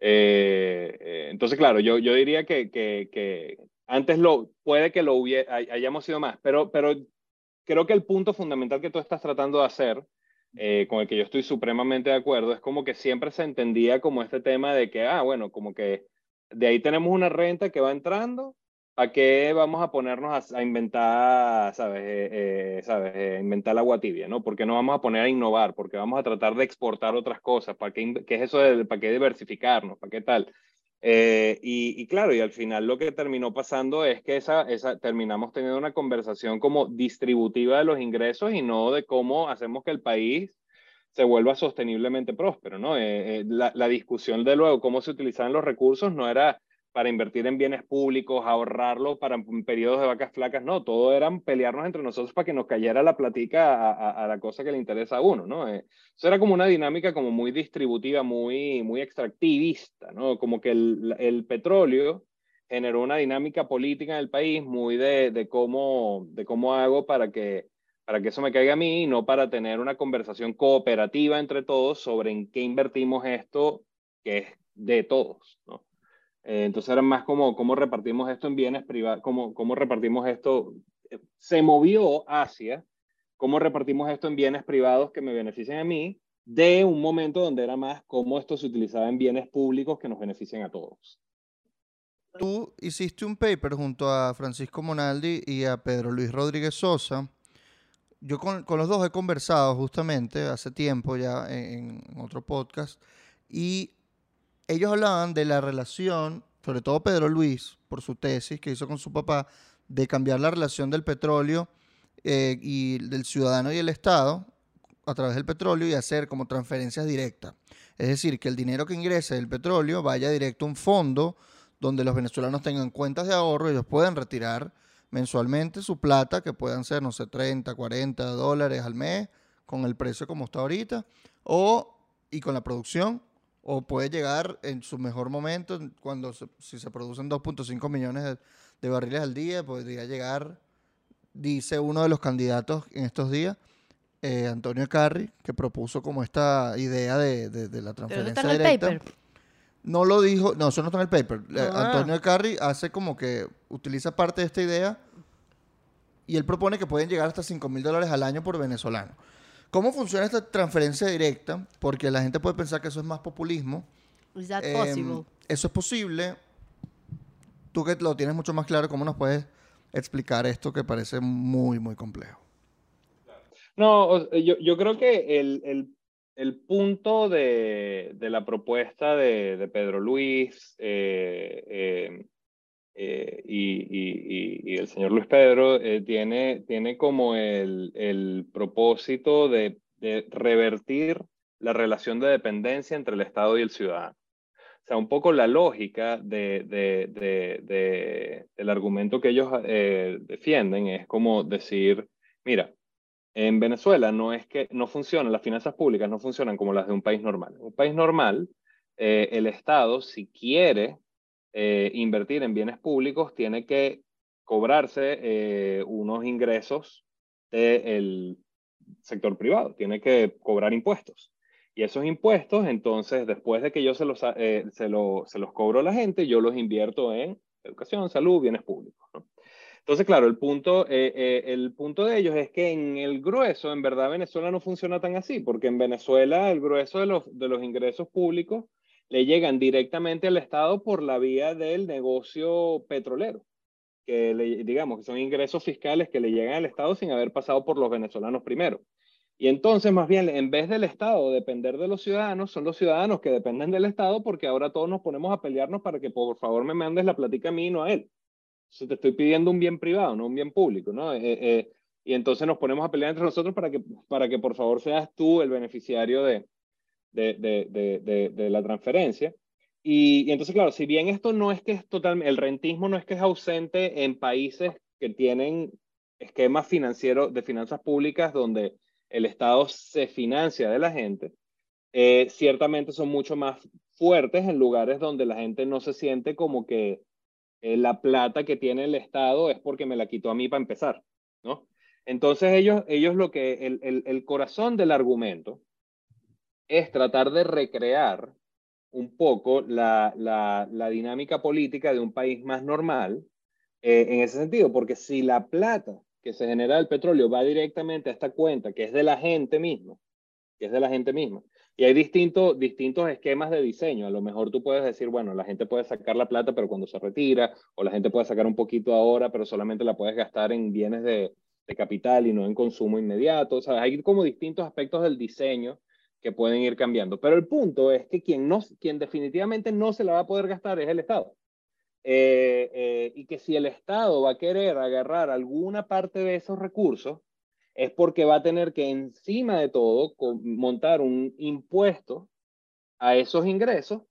Eh, entonces, claro, yo, yo diría que, que, antes lo, puede que lo hubiera, hayamos sido más, pero, pero creo que el punto fundamental que tú estás tratando de hacer, con el que yo estoy supremamente de acuerdo, es como que siempre se entendía como este tema de que, ah, bueno, como que de ahí tenemos una renta que va entrando ¿Para qué vamos a ponernos a, inventar, sabes, eh, eh, sabes eh, inventar agua tibia, ¿no? Porque no vamos a poner a innovar, porque vamos a tratar de exportar otras cosas. ¿Para qué, qué es eso de, para qué diversificarnos? ¿Para qué tal? y, y, claro, y al final lo que terminó pasando es que esa, esa, terminamos teniendo una conversación como distributiva de los ingresos y no de cómo hacemos que el país se vuelva sosteniblemente próspero, ¿no? la, la discusión de luego cómo se utilizaban los recursos no era para invertir en bienes públicos, ahorrarlo para periodos de vacas flacas, no, todo eran pelearnos entre nosotros para que nos cayera la platica a, la cosa que le interesa a uno, ¿no? Eh, eso era como una dinámica como muy distributiva, muy, muy extractivista, ¿no? Como que el, petróleo generó una dinámica política en el país muy de, cómo, de cómo hago para que, para que eso me caiga a mí, no para tener una conversación cooperativa entre todos sobre en qué invertimos esto que es de todos, ¿no? Eh, entonces era más como cómo repartimos esto en bienes privados, cómo, cómo repartimos esto. Se movió hacia cómo repartimos esto en bienes privados que me beneficien a mí, de un momento donde era más cómo esto se utilizaba en bienes públicos que nos beneficien a todos. Tú hiciste un paper junto a Francisco Monaldi y a Pedro Luis Rodríguez Sosa. Yo con, con los dos he conversado justamente hace tiempo ya en, otro podcast y ellos hablaban de la relación, sobre todo Pedro Luis, por su tesis que hizo con su papá, de cambiar la relación del petróleo eh, y del ciudadano y el Estado a través del petróleo y hacer como transferencias directas. Es decir, que el dinero que ingrese del petróleo vaya directo a un fondo donde los venezolanos tengan cuentas de ahorro y ellos puedan retirar mensualmente su plata, que puedan ser, no sé, 30, 40 dólares al mes, con el precio como está ahorita, o y con la producción, o puede llegar en su mejor momento, cuando si se producen 2.5 millones de, barriles al día, podría llegar, dice uno de los candidatos en estos días, eh, Antonio Carri, que propuso como esta idea de, de, la transferencia directa. No lo dijo, no, eso no está en el paper. Ah. Antonio Carri hace como que utiliza parte de esta idea y él propone que pueden llegar hasta 5 mil dólares al año por venezolano. ¿Cómo funciona esta transferencia directa? Porque la gente puede pensar que eso es más populismo. Is that em, eso es posible. Tú que lo tienes mucho más claro, ¿cómo nos puedes explicar esto que parece muy, muy complejo? No, yo, yo creo que el, el, el punto de, de, la propuesta de, de Pedro Luis eh, eh, eh, y, el señor Luis Pedro tiene, tiene como el, el propósito de, revertir la relación de dependencia entre el Estado y el ciudadano. O sea, un poco la lógica de, de, del argumento que ellos eh, defienden es como decir, mira, en Venezuela no es que no funcionan, las finanzas públicas no funcionan como las de un país normal. un país normal, el Estado, si quiere eh, invertir en bienes públicos, tiene que cobrarse eh, unos ingresos del sector privado, tiene que cobrar impuestos. Y esos impuestos, entonces, después de que yo se los, eh, se, se los cobro a la gente, yo los invierto en educación, salud, bienes públicos. Entonces, claro, el punto, el punto de ellos es que en el grueso, en verdad, Venezuela no funciona tan así, porque en Venezuela el grueso de los, de los ingresos públicos le llegan directamente al Estado por la vía del negocio petrolero, que digamos que son ingresos fiscales que le llegan al Estado sin haber pasado por los venezolanos primero. Y entonces, más bien, en vez del Estado depender de los ciudadanos, son los ciudadanos que dependen del Estado porque ahora todos nos ponemos a pelearnos para que por favor me mandes la platica a mí y no a él. Te estoy pidiendo un bien privado, no un bien público, ¿no? Eh, eh, y entonces nos ponemos a pelear entre nosotros para que, para que por favor seas tú el beneficiario de, de, la transferencia. Y, entonces, claro, si bien esto no es que es totalmente, el rentismo no es que es ausente en países que tienen esquemas financieros de finanzas públicas donde el Estado se financia de la gente, eh, ciertamente son mucho más fuertes en lugares donde la gente no se siente como que eh, la plata que tiene el Estado es porque me la quitó a mí para empezar, ¿no? Entonces ellos, ellos lo que, el, el, el corazón del argumento es tratar de recrear un poco la, la, dinámica política de un país más normal eh, en ese sentido, porque si la plata que se genera del petróleo va directamente a esta cuenta, que es de la gente misma, que es de la gente misma, y hay distintos, distintos esquemas de diseño. A lo mejor tú puedes decir, bueno, la gente puede sacar la plata, pero cuando se retira, o la gente puede sacar un poquito ahora, pero solamente la puedes gastar en bienes de, de capital y no en consumo inmediato. O sea, hay como distintos aspectos del diseño que pueden ir cambiando. Pero el punto es que quien, no, quien definitivamente no se la va a poder gastar es el Estado. Eh, eh, y que si el Estado va a querer agarrar alguna parte de esos recursos, es porque va a tener que encima de todo montar un impuesto a esos ingresos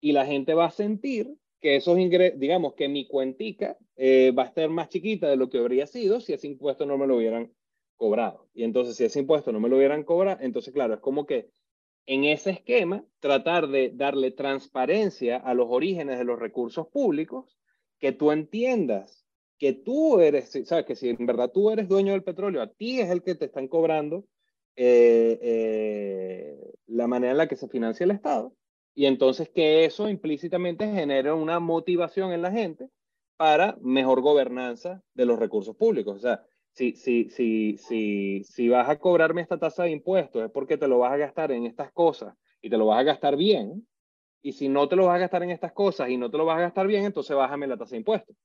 y la gente va a sentir que esos ingresos, digamos que mi cuentica eh, va a estar más chiquita de lo que habría sido si ese impuesto no me lo hubieran cobrado. Y entonces, si ese impuesto no me lo hubieran cobrado, entonces, claro, es como que en ese esquema tratar de darle transparencia a los orígenes de los recursos públicos, que tú entiendas que tú eres, sabes que si en verdad tú eres dueño del petróleo, a ti es el que te están cobrando eh, eh, la manera en la que se financia el Estado, y entonces que eso implícitamente genere una motivación en la gente para mejor gobernanza de los recursos públicos. O sea, si, si, si, si, si vas a cobrarme esta tasa de impuestos es porque te lo vas a gastar en estas cosas y te lo vas a gastar bien. Y si no te lo vas a gastar en estas cosas y no te lo vas a gastar bien, entonces bájame la tasa de impuestos.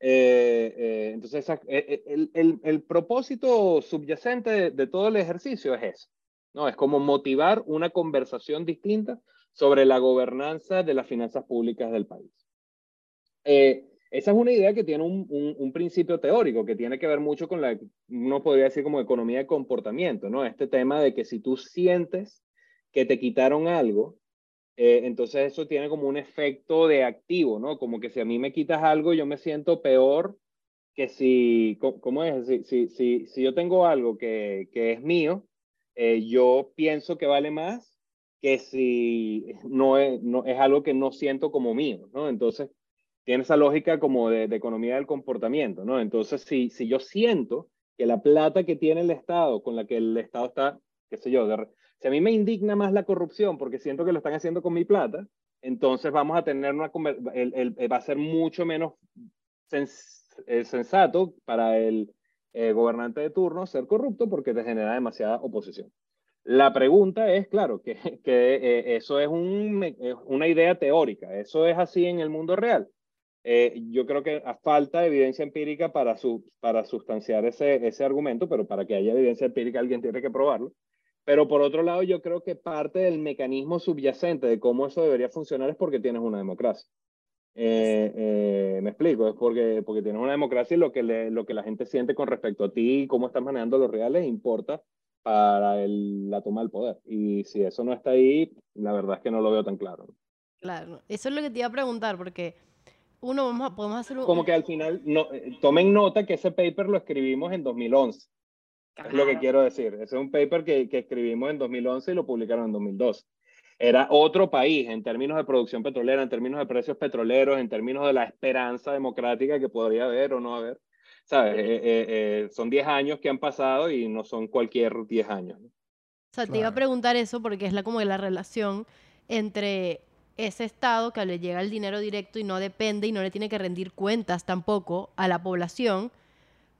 Eh, eh, entonces, eh, el, propósito subyacente de, todo el ejercicio es eso. ¿no? Es como motivar una conversación distinta sobre la gobernanza de las finanzas públicas del país. Esa es una idea que tiene un, un, principio teórico que tiene que ver mucho con la, uno podría decir como economía de comportamiento, ¿no? Este tema de que si tú sientes que te quitaron algo, eh, entonces eso tiene como un efecto de activo, ¿no? Como que si a mí me quitas algo, yo me siento peor que si, ¿cómo es? Si, si, si, yo tengo algo que, que es mío, eh, yo pienso que vale más que si no es, no es algo que no siento como mío, ¿no? Entonces, tiene esa lógica como de, economía del comportamiento, ¿no? Entonces, si, si yo siento que la plata que tiene el Estado, con la que el Estado está, qué sé yo, si a mí me indigna más la corrupción porque siento que lo están haciendo con mi plata, entonces vamos a tener una, el, el, va a ser mucho menos eh, sensato para el eh, gobernante de turno ser corrupto porque te genera demasiada oposición. La pregunta es, claro, que, eh, eso es un, una idea teórica, eso es así en el mundo real. Eh, yo creo que falta evidencia empírica para, su, para sustanciar ese argumento, pero para que haya evidencia empírica alguien tiene que probarlo. Pero por otro lado, yo creo que parte del mecanismo subyacente de cómo eso debería funcionar es porque tienes una democracia. Eh, eh, me explico, es porque, porque tienes una democracia y lo que, le, lo que la gente siente con respecto a ti y cómo estás manejando los reales importa para el, la toma del poder. Y si eso no está ahí, la verdad es que no lo veo tan claro. Claro, eso es lo que te iba a preguntar, porque uno vamos a, podemos hacer un... Como que al final, no, eh, tomen nota que ese paper lo escribimos en 2011. Es lo que quiero decir. Ese es un paper que, que escribimos en 2011 y lo publicaron en 2012. Era otro país en términos de producción petrolera, en términos de precios petroleros, en términos de la esperanza democrática que podría haber o no haber. ¿Sabes? Eh, eh, eh, son 10 años que han pasado y no son cualquier 10 años. O sea, te iba a preguntar eso porque es la, como la relación entre ese Estado que le llega el dinero directo y no depende y no le tiene que rendir cuentas tampoco a la población,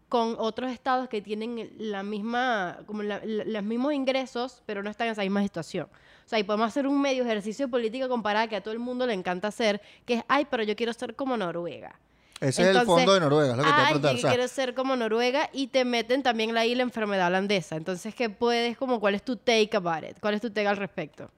con otros estados que tienen la misma, como los mismos ingresos, pero no están en esa misma situación. O sea, y podemos hacer un medio ejercicio de política comparada que a todo el mundo le encanta hacer, que es, ay, pero yo quiero ser como Noruega. Ese es el fondo de Noruega, es lo que te voy a preguntar. quiero ser como Noruega y te meten también ahí la enfermedad holandesa. Entonces, ¿qué puedes, como, cuál es tu take about it? ¿Cuál es tu take al respecto?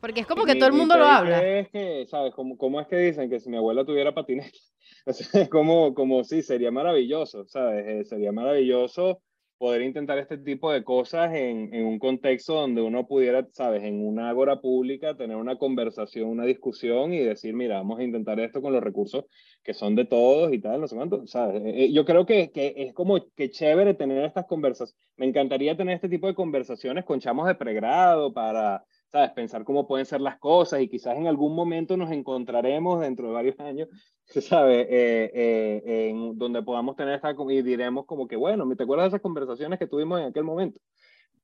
Porque es como que todo el mundo lo habla. Es que, ¿sabes? ¿Cómo, ¿Cómo, es que dicen que si mi abuela tuviera patinete? O sea, es como, como sí, sería maravilloso, ¿sabes? Eh, sería maravilloso poder intentar este tipo de cosas en, en, un contexto donde uno pudiera, sabes, en una agora pública, tener una conversación, una discusión y decir, mira, vamos a intentar esto con los recursos que son de todos y tal, no sé cuánto, ¿sabes? Eh, eh, yo creo que, que es como que chévere tener estas conversaciones. Me encantaría tener este tipo de conversaciones con chamos de pregrado para, ¿sabes? Pensar cómo pueden ser las cosas y quizás en algún momento nos encontraremos dentro de varios años, ¿sabes? Eh, eh, en donde podamos tener esta y diremos como que, bueno, ¿te acuerdas de esas conversaciones que tuvimos en aquel momento?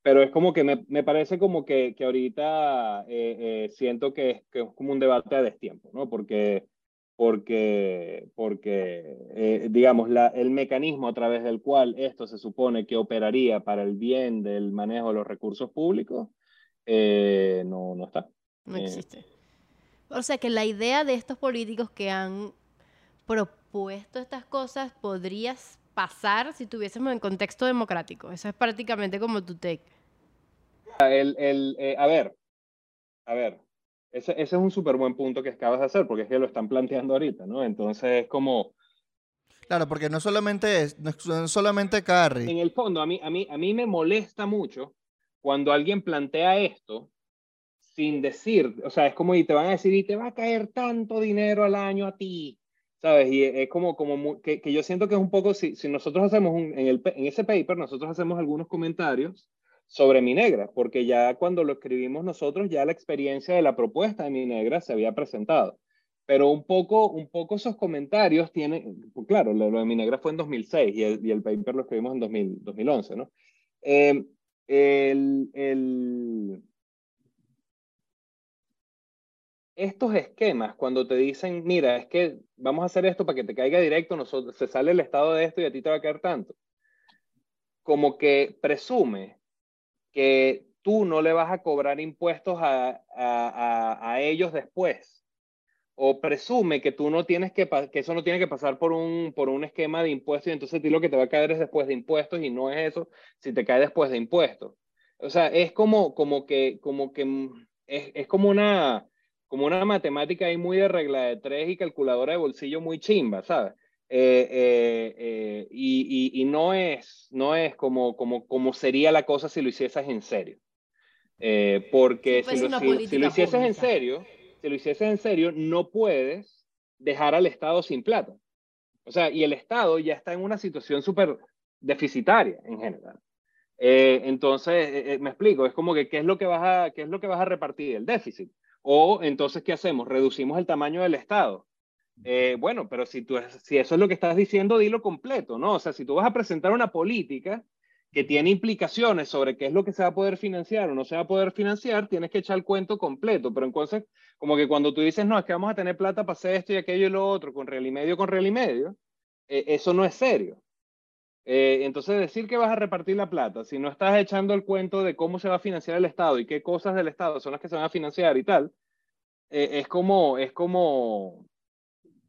Pero es como que me, me parece como que, que ahorita eh, siento que es, que es, como un debate a destiempo, ¿no? Porque, porque, porque digamos, la, el mecanismo a través del cual esto se supone que operaría para el bien del manejo de los recursos públicos, eh, no, no está. No Eh, existe. O sea que la idea de estos políticos que han propuesto estas cosas podría pasar si tuviésemos en contexto democrático. Eso es prácticamente como tu take. El, el, eh, a ver, a ver, ese, ese es un súper buen punto que acabas de hacer, porque es que lo están planteando ahorita, ¿no? Entonces es como, Claro, porque no solamente es, no es no es solamente Carrie. en el fondo, a mí, a mí, a mí me molesta mucho cuando alguien plantea esto sin decir, o sea, es como y te van a decir, y te va a caer tanto dinero al año a ti, ¿sabes? Y es como, como que, que yo siento que es un poco, si, si nosotros hacemos un, en, el, en ese paper, nosotros hacemos algunos comentarios sobre Mi Negra, porque ya cuando lo escribimos nosotros, ya la experiencia de la propuesta de Mi Negra se había presentado. Pero un poco, un poco esos comentarios tienen, pues claro, lo, lo de Mi Negra fue en 2006 y el, y el paper lo escribimos en 2000 2011, ¿no? Eh, estos esquemas, cuando te dicen, mira, es que vamos a hacer esto para que te caiga directo, nosotros, se sale el estado de esto y a ti te va a caer tanto, como que presume que tú no le vas a cobrar impuestos a, a, a ellos después. O presume que tú no tienes que, que eso no tiene que pasar por un, por un esquema de impuestos y entonces a ti lo que te va a caer es después de impuestos y no es eso si te cae después de impuestos. O sea, es como, como que, como que mm, es, es como una, como una matemática ahí muy de regla de tres y calculadora de bolsillo muy chimba, ¿sabes? Eh, eh, eh, y, y, y no es, no es como, como, como sería la cosa si lo hicieses en serio. Porque Si lo, si- lo hicieses en serio, si lo hicieses en serio, no puedes dejar al Estado sin plata. O sea, y el Estado ya está en una situación súper deficitaria en general. Eh, entonces, eh, eh, me explico, es como que ¿qué es, lo que vas a, ¿qué es lo que vas a repartir? El déficit. O entonces, ¿qué hacemos? Reducimos el tamaño del Estado. Bueno, pero si, tú, si eso es lo que estás diciendo, dilo completo, ¿no? O sea, si tú vas a presentar una política que tiene implicaciones sobre qué es lo que se va a poder financiar o no se va a poder financiar, tienes que echar el cuento completo. Pero entonces, como que cuando tú dices, no, es que vamos a tener plata para hacer esto y aquello y lo otro, con real y medio, con real y medio, eh, eso no es serio. Eh, entonces, decir que vas a repartir la plata, si no estás echando el cuento de cómo se va a financiar el Estado y qué cosas del Estado son las que se van a financiar y tal, eh, es como, es como,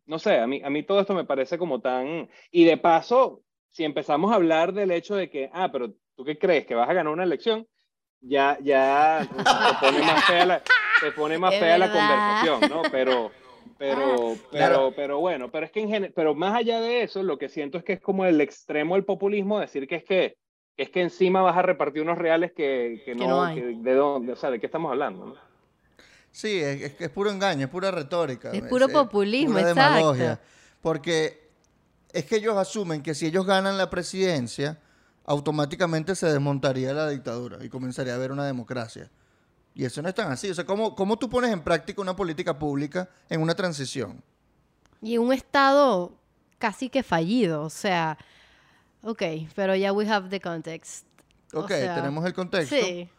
no sé, a mí, a mí todo esto me parece como tan... Y de paso, si empezamos a hablar del hecho de que, ah, pero tú qué crees, que vas a ganar una elección, ya, ya se pone más fea la, se pone más Es fea la conversación, ¿no? Pero, pero, pero, Claro. pero bueno, pero es que en gen- pero más allá de eso, lo que siento es que es como el extremo del populismo, decir que es que, que es que encima vas a repartir unos reales que, que no, no hay. que- de dónde, o sea, de qué estamos hablando, ¿no? Sí, es, es que es puro engaño, es pura retórica. Es puro populismo, pura exacto. demagogia. Porque es que ellos asumen que si ellos ganan la presidencia, automáticamente se desmontaría la dictadura y comenzaría a haber una democracia. Y eso no es tan así. O sea, ¿cómo, cómo tú pones en práctica una política pública en una transición? Y un estado casi que fallido, o sea, ok, pero ya we have the context. O Ok, sea, tenemos el contexto. Sí,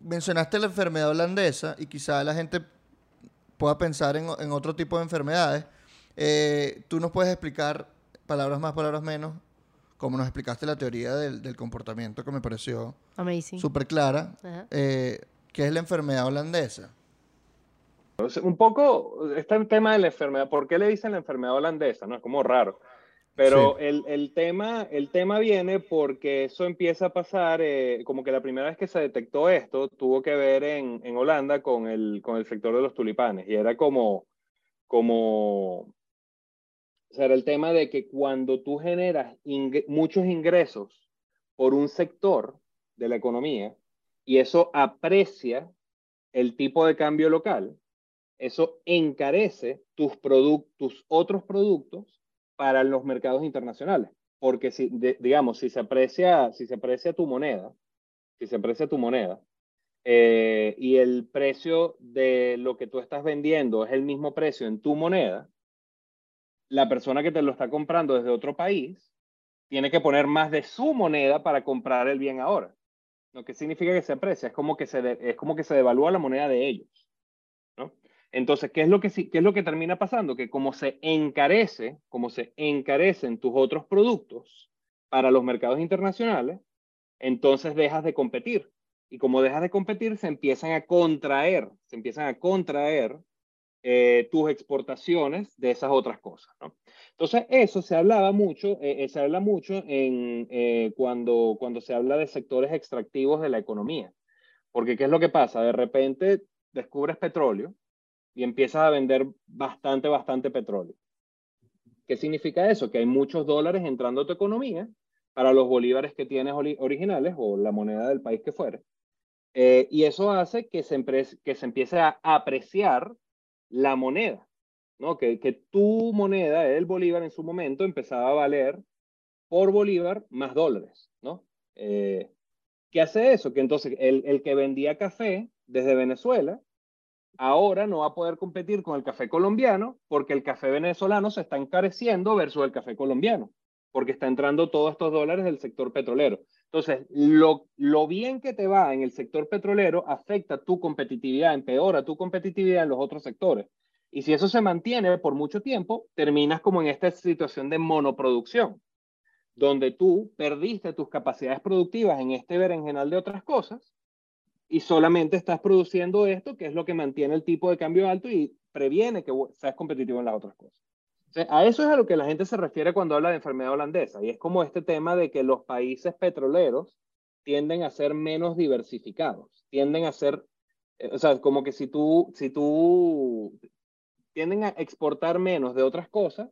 Mencionaste la enfermedad holandesa y quizá la gente pueda pensar en, en otro tipo de enfermedades. Eh, ¿Tú nos puedes explicar, palabras más, palabras menos, como nos explicaste la teoría del, del comportamiento que me pareció amazing. súper clara, eh, qué es la enfermedad holandesa? Sea, Un poco está el tema de la enfermedad. ¿Por qué le dicen la enfermedad holandesa? No es como raro. Pero el, el tema, el tema viene porque eso empieza a pasar, eh, como que la primera vez que se detectó esto tuvo que ver en, en Holanda con el, con el sector de los tulipanes. Y era como, como, era el tema de que cuando tú generas muchos ingresos por un sector de la economía y eso aprecia el tipo de cambio local, eso encarece tus, tus otros productos para los mercados internacionales. Porque si, digamos, si se aprecia, si se aprecia tu moneda, si se aprecia tu moneda, eh, y el precio de lo que tú estás vendiendo es el mismo precio en tu moneda, la persona que te lo está comprando desde otro país tiene que poner más de su moneda para comprar el bien ahora. Lo que significa que se aprecia, es como que se, es como que se devalúa la moneda de ellos. ¿no? Entonces, ¿qué es, lo que, ¿qué es lo que termina pasando? Que como se encarece, como se encarecen tus otros productos para los mercados internacionales, entonces dejas de competir. y como dejas de competir, se empiezan a contraer, se empiezan a contraer eh, tus exportaciones de esas otras cosas, ¿no? Entonces, eso se hablaba mucho, eh, eh, se habla mucho en, cuando, cuando se habla de sectores extractivos de la economía. Porque, ¿qué es lo que pasa? De repente descubres petróleo y empiezas a vender bastante, bastante petróleo. ¿Qué significa eso? Que hay muchos dólares entrando a tu economía para los bolívares que tienes originales o la moneda del país que fuere. y eso hace que se, que se empiece a apreciar la moneda, ¿no? Que, que tu moneda, el bolívar en su momento, empezaba a valer por bolívar más dólares, ¿no? Eh, ¿Qué hace eso? Que entonces el, el que vendía café desde Venezuela, ahora no va a poder competir con el café colombiano porque el café venezolano se está encareciendo versus el café colombiano, porque está entrando todos estos dólares del sector petrolero. Entonces, lo, bien que te va en el sector petrolero afecta tu competitividad, empeora tu competitividad en los otros sectores. Y si eso se mantiene por mucho tiempo, terminas como en esta situación de monoproducción, donde tú perdiste tus capacidades productivas en este berenjenal de otras cosas y solamente estás produciendo esto, que es lo que mantiene el tipo de cambio alto y previene que seas competitivo en las otras cosas a eso es a lo que la gente se refiere cuando habla de enfermedad holandesa, y es como este tema de que los países petroleros tienden a ser menos diversificados, tienden a ser, eh, o sea, como que si tú, si tú, tienden a exportar menos de otras cosas,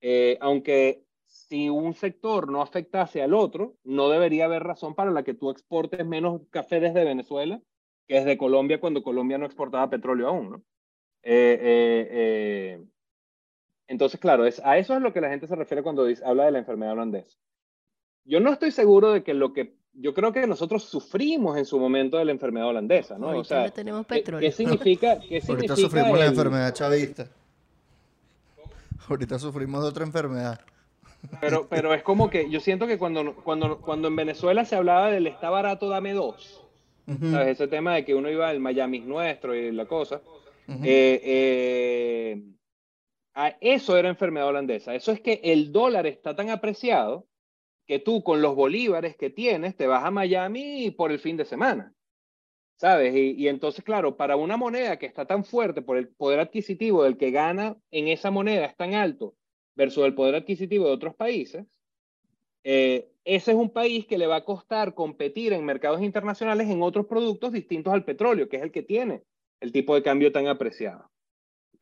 eh, aunque si un sector no afectase al otro, no debería haber razón para la que tú exportes menos café desde Venezuela que desde Colombia cuando Colombia no exportaba petróleo aún, ¿no? Eh, entonces, claro, es, a eso es lo que la gente se refiere cuando dice, habla de la enfermedad holandesa. Yo no estoy seguro de que lo que yo creo que nosotros sufrimos en su momento de la enfermedad holandesa, ¿no? o sea, tenemos petróleo. ¿qué, significa? Qué significa Ahorita sufrimos la enfermedad chavista. Ahorita sufrimos de otra enfermedad. Pero, pero es como que yo siento que cuando, cuando, cuando en Venezuela se hablaba del está barato, dame dos. ¿Sabes? Ese tema de que uno iba al Miami nuestro y la cosa. eh, eh, eso era enfermedad holandesa. Eso es que el dólar está tan apreciado que tú con los bolívares que tienes te vas a Miami por el fin de semana. ¿Sabes? Y, entonces, claro, para una moneda que está tan fuerte por el poder adquisitivo del que gana en esa moneda es tan alto versus el poder adquisitivo de otros países, eh, ese es un país que le va a costar competir en mercados internacionales en otros productos distintos al petróleo, que es el que tiene el tipo de cambio tan apreciado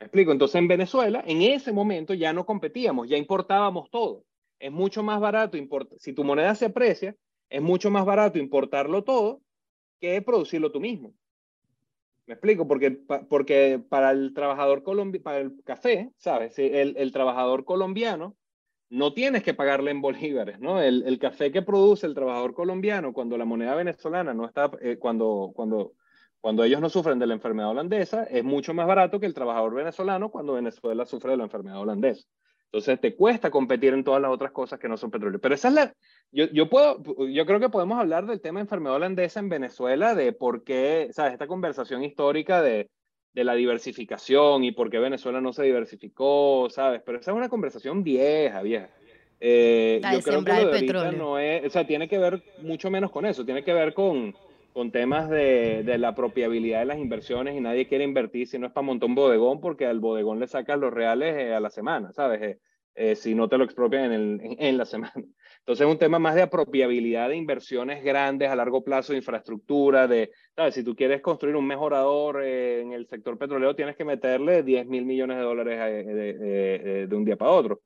explico? Entonces en Venezuela, en ese momento ya no competíamos, ya importábamos todo. Es mucho más barato, si tu moneda se aprecia, es mucho más barato importarlo todo que producirlo tú mismo. ¿Me explico? Porque, porque para el trabajador colombiano, para el café, ¿sabes? El, el, trabajador colombiano no tienes que pagarle en bolívares, ¿no? El, el, café que produce el trabajador colombiano cuando la moneda venezolana no está, eh, cuando, cuando cuando ellos no sufren de la enfermedad holandesa, es mucho más barato que el trabajador venezolano cuando Venezuela sufre de la enfermedad holandesa. Entonces te cuesta competir en todas las otras cosas que no son petróleo. Pero esa es la... Yo, yo, puedo, yo creo que podemos hablar del tema de enfermedad holandesa en Venezuela, de por qué, ¿sabes? Esta conversación histórica de, de la diversificación y por qué Venezuela no se diversificó, ¿sabes? Pero esa es una conversación vieja, vieja. Eh, yo creo que lo de no es, o sea, tiene que ver mucho menos con eso, tiene que ver con, con temas de, la apropiabilidad de las inversiones y nadie quiere invertir si no es para montar un bodegón porque al bodegón le sacas los reales eh, a la semana, ¿sabes? Eh, eh, si no te lo expropian en, la semana. Entonces es un tema más de apropiabilidad de inversiones grandes a largo plazo, de infraestructura, ¿sabes? Si tú quieres construir un mejorador en el sector petrolero, tienes que meterle 10 mil millones de dólares de, de un día para otro.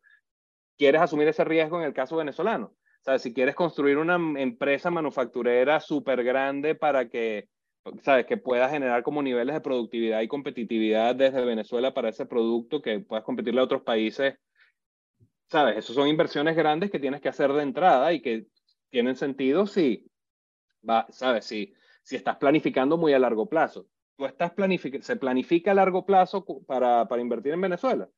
¿Quieres asumir ese riesgo en el caso venezolano? Sea, si quieres construir una empresa manufacturera súper grande para que, sabes, que pueda generar como niveles de productividad y competitividad desde Venezuela para ese producto que puedas competirle a otros países, sabes, esas son inversiones grandes que tienes que hacer de entrada y que tienen sentido si, va, sabes, si, si estás planificando muy a largo plazo. Tú estás planific se planifica a largo plazo para, para invertir en Venezuela.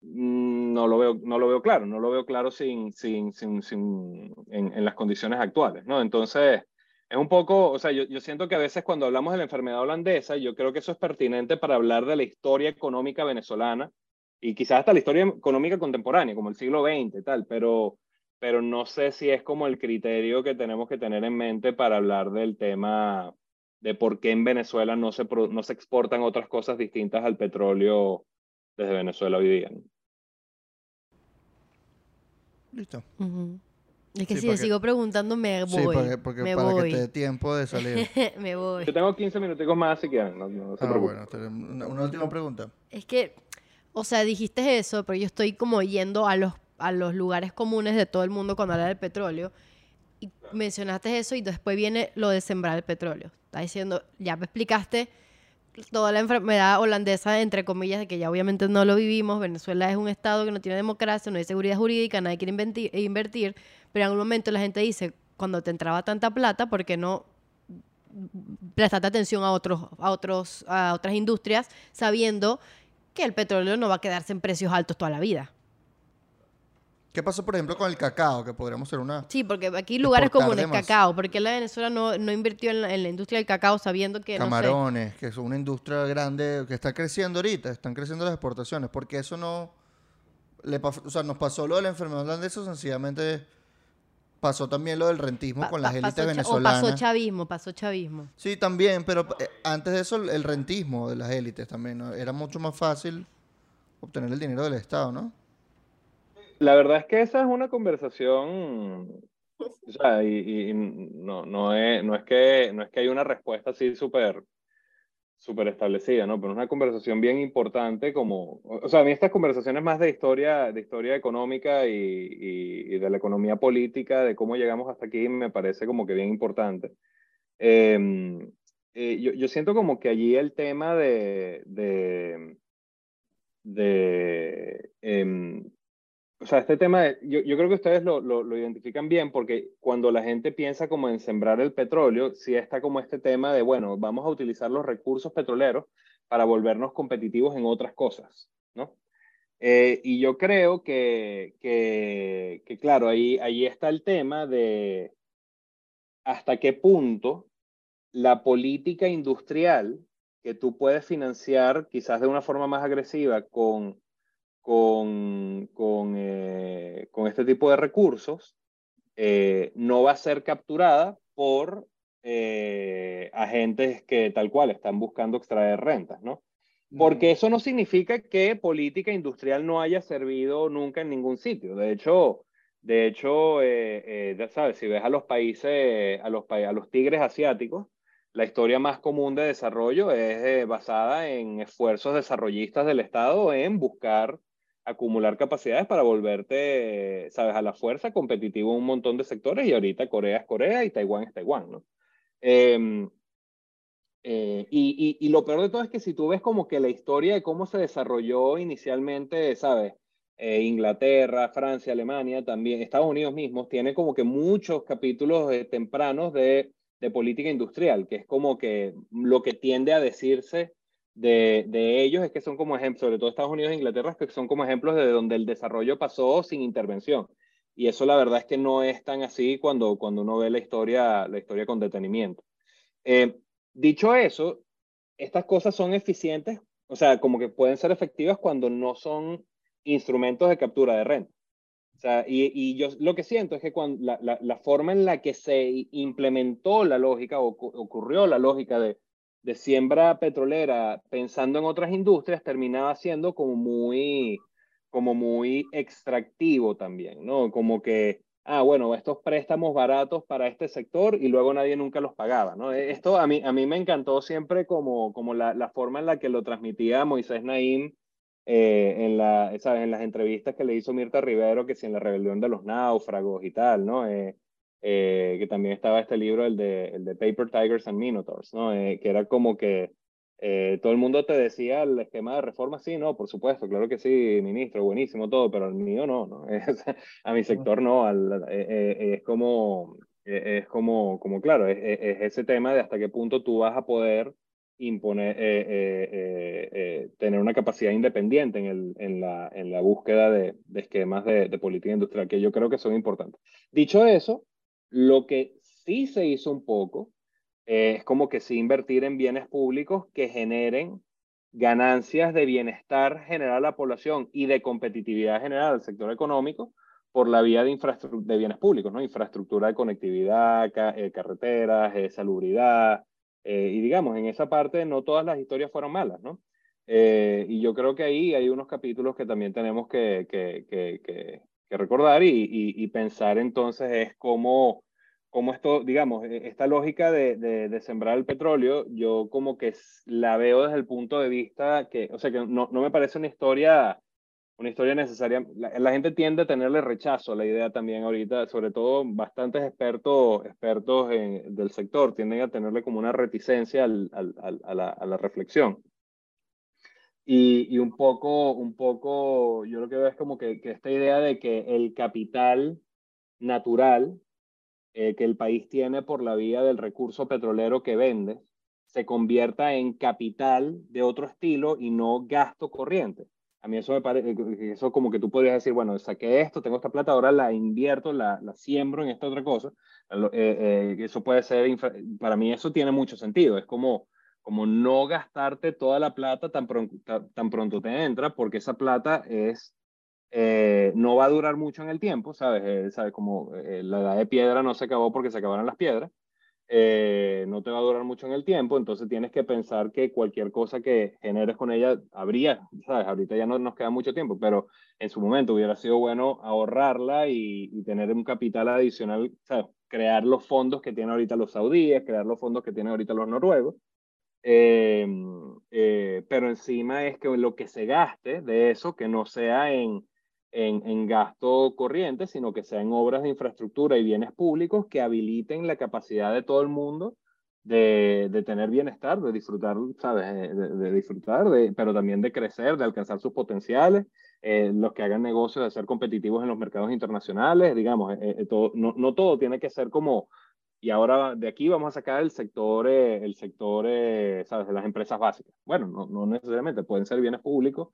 Mm, no lo veo, no lo veo claro, no lo veo claro sin, sin, sin, sin en, las condiciones actuales, ¿no? Entonces, es un poco, o sea, yo, yo, siento que a veces cuando hablamos de la enfermedad holandesa, yo creo que eso es pertinente para hablar de la historia económica venezolana y quizás hasta la historia económica contemporánea, como el siglo XX y tal, pero, pero no sé si es como el criterio que tenemos que tener en mente para hablar del tema de por qué en Venezuela no se, no se exportan otras cosas distintas al petróleo desde Venezuela hoy día. Listo. Es que si le sigo preguntando, me voy. Sí, porque, me para voy. que te dé tiempo de salir. me voy. Yo tengo 15 minuticos más si quieren. No, no se ah, preocupen. bueno, una, última pregunta. Es que, o sea, dijiste eso, pero yo estoy como yendo a los, a los lugares comunes de todo el mundo cuando habla del petróleo. Y mencionaste eso y después viene lo de sembrar el petróleo. Está diciendo, ya me explicaste toda la enfermedad holandesa, entre comillas, de que ya obviamente no lo vivimos. Venezuela es un estado que no tiene democracia, no hay seguridad jurídica, nadie quiere invertir, pero en algún momento la gente dice, cuando te entraba tanta plata, ¿por qué no prestaste atención a, otros, a, otros, a otras industrias sabiendo que el petróleo no va a quedarse en precios altos toda la vida? ¿Qué pasó, por ejemplo, con el cacao? Que podríamos ser una... Sí, porque aquí hay lugares comunes, cacao. porque la Venezuela no, no invirtió en la, industria del cacao sabiendo que... Camarones, que es una industria grande que está creciendo ahorita, están creciendo las exportaciones. Porque eso no... Le, o sea, nos pasó lo de la enfermedad holandesa, sencillamente pasó también lo del rentismo con las élites venezolanas. O pasó chavismo, pasó chavismo. Sí, también, pero eh, antes de eso el rentismo de las élites también. Era mucho más fácil obtener el dinero del Estado, ¿no? La verdad es que esa es una conversación, o sea, y, no, no, es, no, es que, no es que hay una respuesta así súper súper establecida, ¿no? Pero es una conversación bien importante como, o sea, a mí estas conversaciones más de historia, de historia económica y, y, de la economía política, de cómo llegamos hasta aquí, me parece como que bien importante. Em, eh, yo, yo, siento como que allí el tema de, de, de em, o sea, este tema, yo, yo, creo que ustedes lo, lo, lo, identifican bien porque cuando la gente piensa como en sembrar el petróleo, sí está como este tema de, bueno, vamos a utilizar los recursos petroleros para volvernos competitivos en otras cosas, ¿no? Eh, y yo creo que, que, que, claro, ahí, ahí está el tema de hasta qué punto la política industrial que tú puedes financiar quizás de una forma más agresiva con con, con, eh, con este tipo de recursos eh, no va a ser capturada por eh, agentes que tal cual están buscando extraer rentas, ¿no? Porque eso no significa que política industrial no haya servido nunca en ningún sitio. De hecho, de hecho, ya sabes, si ves a los países, a los, a los tigres asiáticos, la historia más común de desarrollo es basada en esfuerzos desarrollistas del Estado en buscar acumular capacidades para volverte, sabes, a la fuerza competitivo en un montón de sectores y ahorita Corea es Corea y Taiwán es Taiwán, ¿no? Em, eh, y, y, lo peor de todo es que si tú ves como que la historia de cómo se desarrolló inicialmente, ¿sabes? Eh, Inglaterra, Francia, Alemania, también Estados Unidos mismos, tiene como que muchos capítulos tempranos de, de política industrial, que es como que lo que tiende a decirse de, ellos es que son como ejemplos, sobre todo Estados Unidos e Inglaterra, que son como ejemplos de donde el desarrollo pasó sin intervención. Y eso la verdad es que no es tan así cuando, cuando uno ve la historia, la historia con detenimiento. Eh, dicho eso, estas cosas son eficientes, o sea, como que pueden ser efectivas cuando no son instrumentos de captura de renta. Y, yo lo que siento es que cuando la, la, forma en la que se implementó la lógica o ocurrió la lógica de, de siembra petrolera pensando en otras industrias terminaba siendo como muy, como muy extractivo también, ¿no? Como que, ah, bueno, estos préstamos baratos para este sector y luego nadie nunca los pagaba, ¿no? E, esto a mí, a mí me encantó siempre como, como la, la forma en la que lo transmitía Moisés Naim eh, en, la, en las entrevistas que le hizo Mirta Rivero, que si en la rebelión de los náufragos y tal, ¿no? Eh, eh, que también estaba este libro, el de, el de Paper Tigers and Minotaurs, ¿no? Eh, que era como que eh, todo el mundo te decía el esquema de reforma, sí, no, por supuesto, claro que sí, ministro, buenísimo todo, pero al mío no, ¿no? a mi sector no, al, es como, es como, como claro, es, es, ese tema de hasta qué punto tú vas a poder imponer, tener una capacidad independiente en, el, en, la, en la búsqueda de, de esquemas de, de política industrial, que yo creo que son importantes. Dicho eso, lo que sí se hizo un poco es como que sí invertir en bienes públicos que generen ganancias de bienestar general a la población y de competitividad general al sector económico por la vía de, de bienes públicos, ¿no? Infraestructura de conectividad, eh, carreteras, eh, salubridad, Eh, y digamos, en esa parte no todas las historias fueron malas, ¿no? Eh, y yo creo que ahí hay unos capítulos que también tenemos que, que, que recordar y, y, pensar entonces es cómo, esto, digamos, e, esta lógica de, de, sembrar el petróleo, yo como que la veo desde el punto de vista que, o sea, que no, no me parece una historia una historia necesaria. La, la, gente tiende a tenerle rechazo a la idea también ahorita, sobre todo bastantes expertos, expertos en, del sector tienden a tenerle como una reticencia al, al, al, a, la, a, la, reflexión. Y, y, un, poco, un poco, yo lo que veo es como que, que esta idea de que el capital natural eh, que el país tiene por la vía del recurso petrolero que vende se convierta en capital de otro estilo y no gasto corriente. A mí eso me parece, eh, eso como que tú podrías decir, bueno, saqué esto, tengo esta plata, ahora la invierto, la, la siembro en esta otra cosa. Eh, eh, eso puede ser, para mí eso tiene mucho sentido. Es como, como no gastarte toda la plata tan pronto, tan pronto te entra, porque esa plata es, eh, no va a durar mucho en el tiempo, ¿sabes? ¿sabes? Como la edad de piedra no se acabó porque se acabaron las piedras eh, no te va a durar mucho en el tiempo, entonces tienes que pensar que cualquier cosa que generes con ella habría, ¿sabes? Ahorita ya no nos queda mucho tiempo, pero en su momento hubiera sido bueno ahorrarla y, tener un capital adicional. Crear los fondos que tienen ahorita los saudíes, crear los fondos que tienen ahorita los noruegos. Eh, eh, pero encima es que lo que se gaste de eso, que no sea en, en, en, gasto corriente, sino que sean obras de infraestructura y bienes públicos que habiliten la capacidad de todo el mundo de, de tener bienestar, de disfrutar, ¿sabes? Eh, de, de, disfrutar, de, pero también de crecer, de alcanzar sus potenciales, eh, los que hagan negocios, de ser competitivos en los mercados internacionales, digamos, eh, eh todo, no, no, todo tiene que ser como, y ahora de aquí vamos a sacar el sector, eh, el sector, ¿sabes? De las empresas básicas. Bueno, no, no necesariamente, pueden ser bienes públicos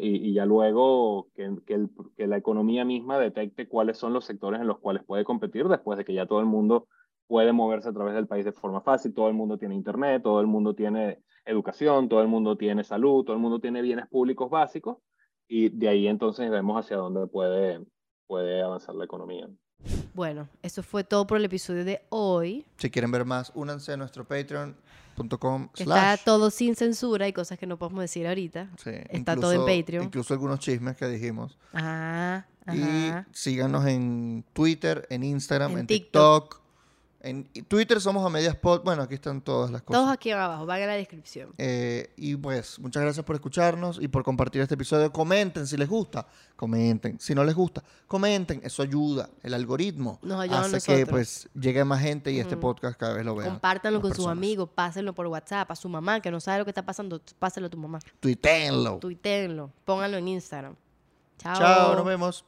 y, ya luego que, que, la economía misma detecte cuáles son los sectores en los cuales puede competir después de que ya todo el mundo puede moverse a través del país de forma fácil, todo el mundo tiene internet, todo el mundo tiene educación, todo el mundo tiene salud, todo el mundo tiene bienes públicos básicos y de ahí entonces vemos hacia dónde puede, puede avanzar la economía. Bueno, eso fue todo por el episodio de hoy. Si quieren ver más, únanse a nuestro patreon.com. Está todo sin censura y cosas que no podemos decir ahorita. Sí, Está incluso, todo en Patreon. Incluso algunos chismes que dijimos. Ah, ajá. Y síganos en Twitter, en Instagram, En en, TikTok. TikTok. En Twitter somos a medias pod. Bueno, aquí están todas las cosas. Todos aquí abajo, van a la descripción. Eh, y pues, muchas gracias por escucharnos y por compartir este episodio. Comenten si les gusta, comenten. Si no les gusta, comenten. Eso ayuda. El algoritmo Nos ayuda a hace que nosotros. pues llegue más gente y este Mm. podcast cada vez lo vean. Compártanlo con sus personas. amigos, pásenlo por WhatsApp, a su mamá que no sabe lo que está pasando, pásenlo a tu mamá. Tuiteenlo. Tuiteenlo, pónganlo en Instagram. Chao. Chao, nos vemos.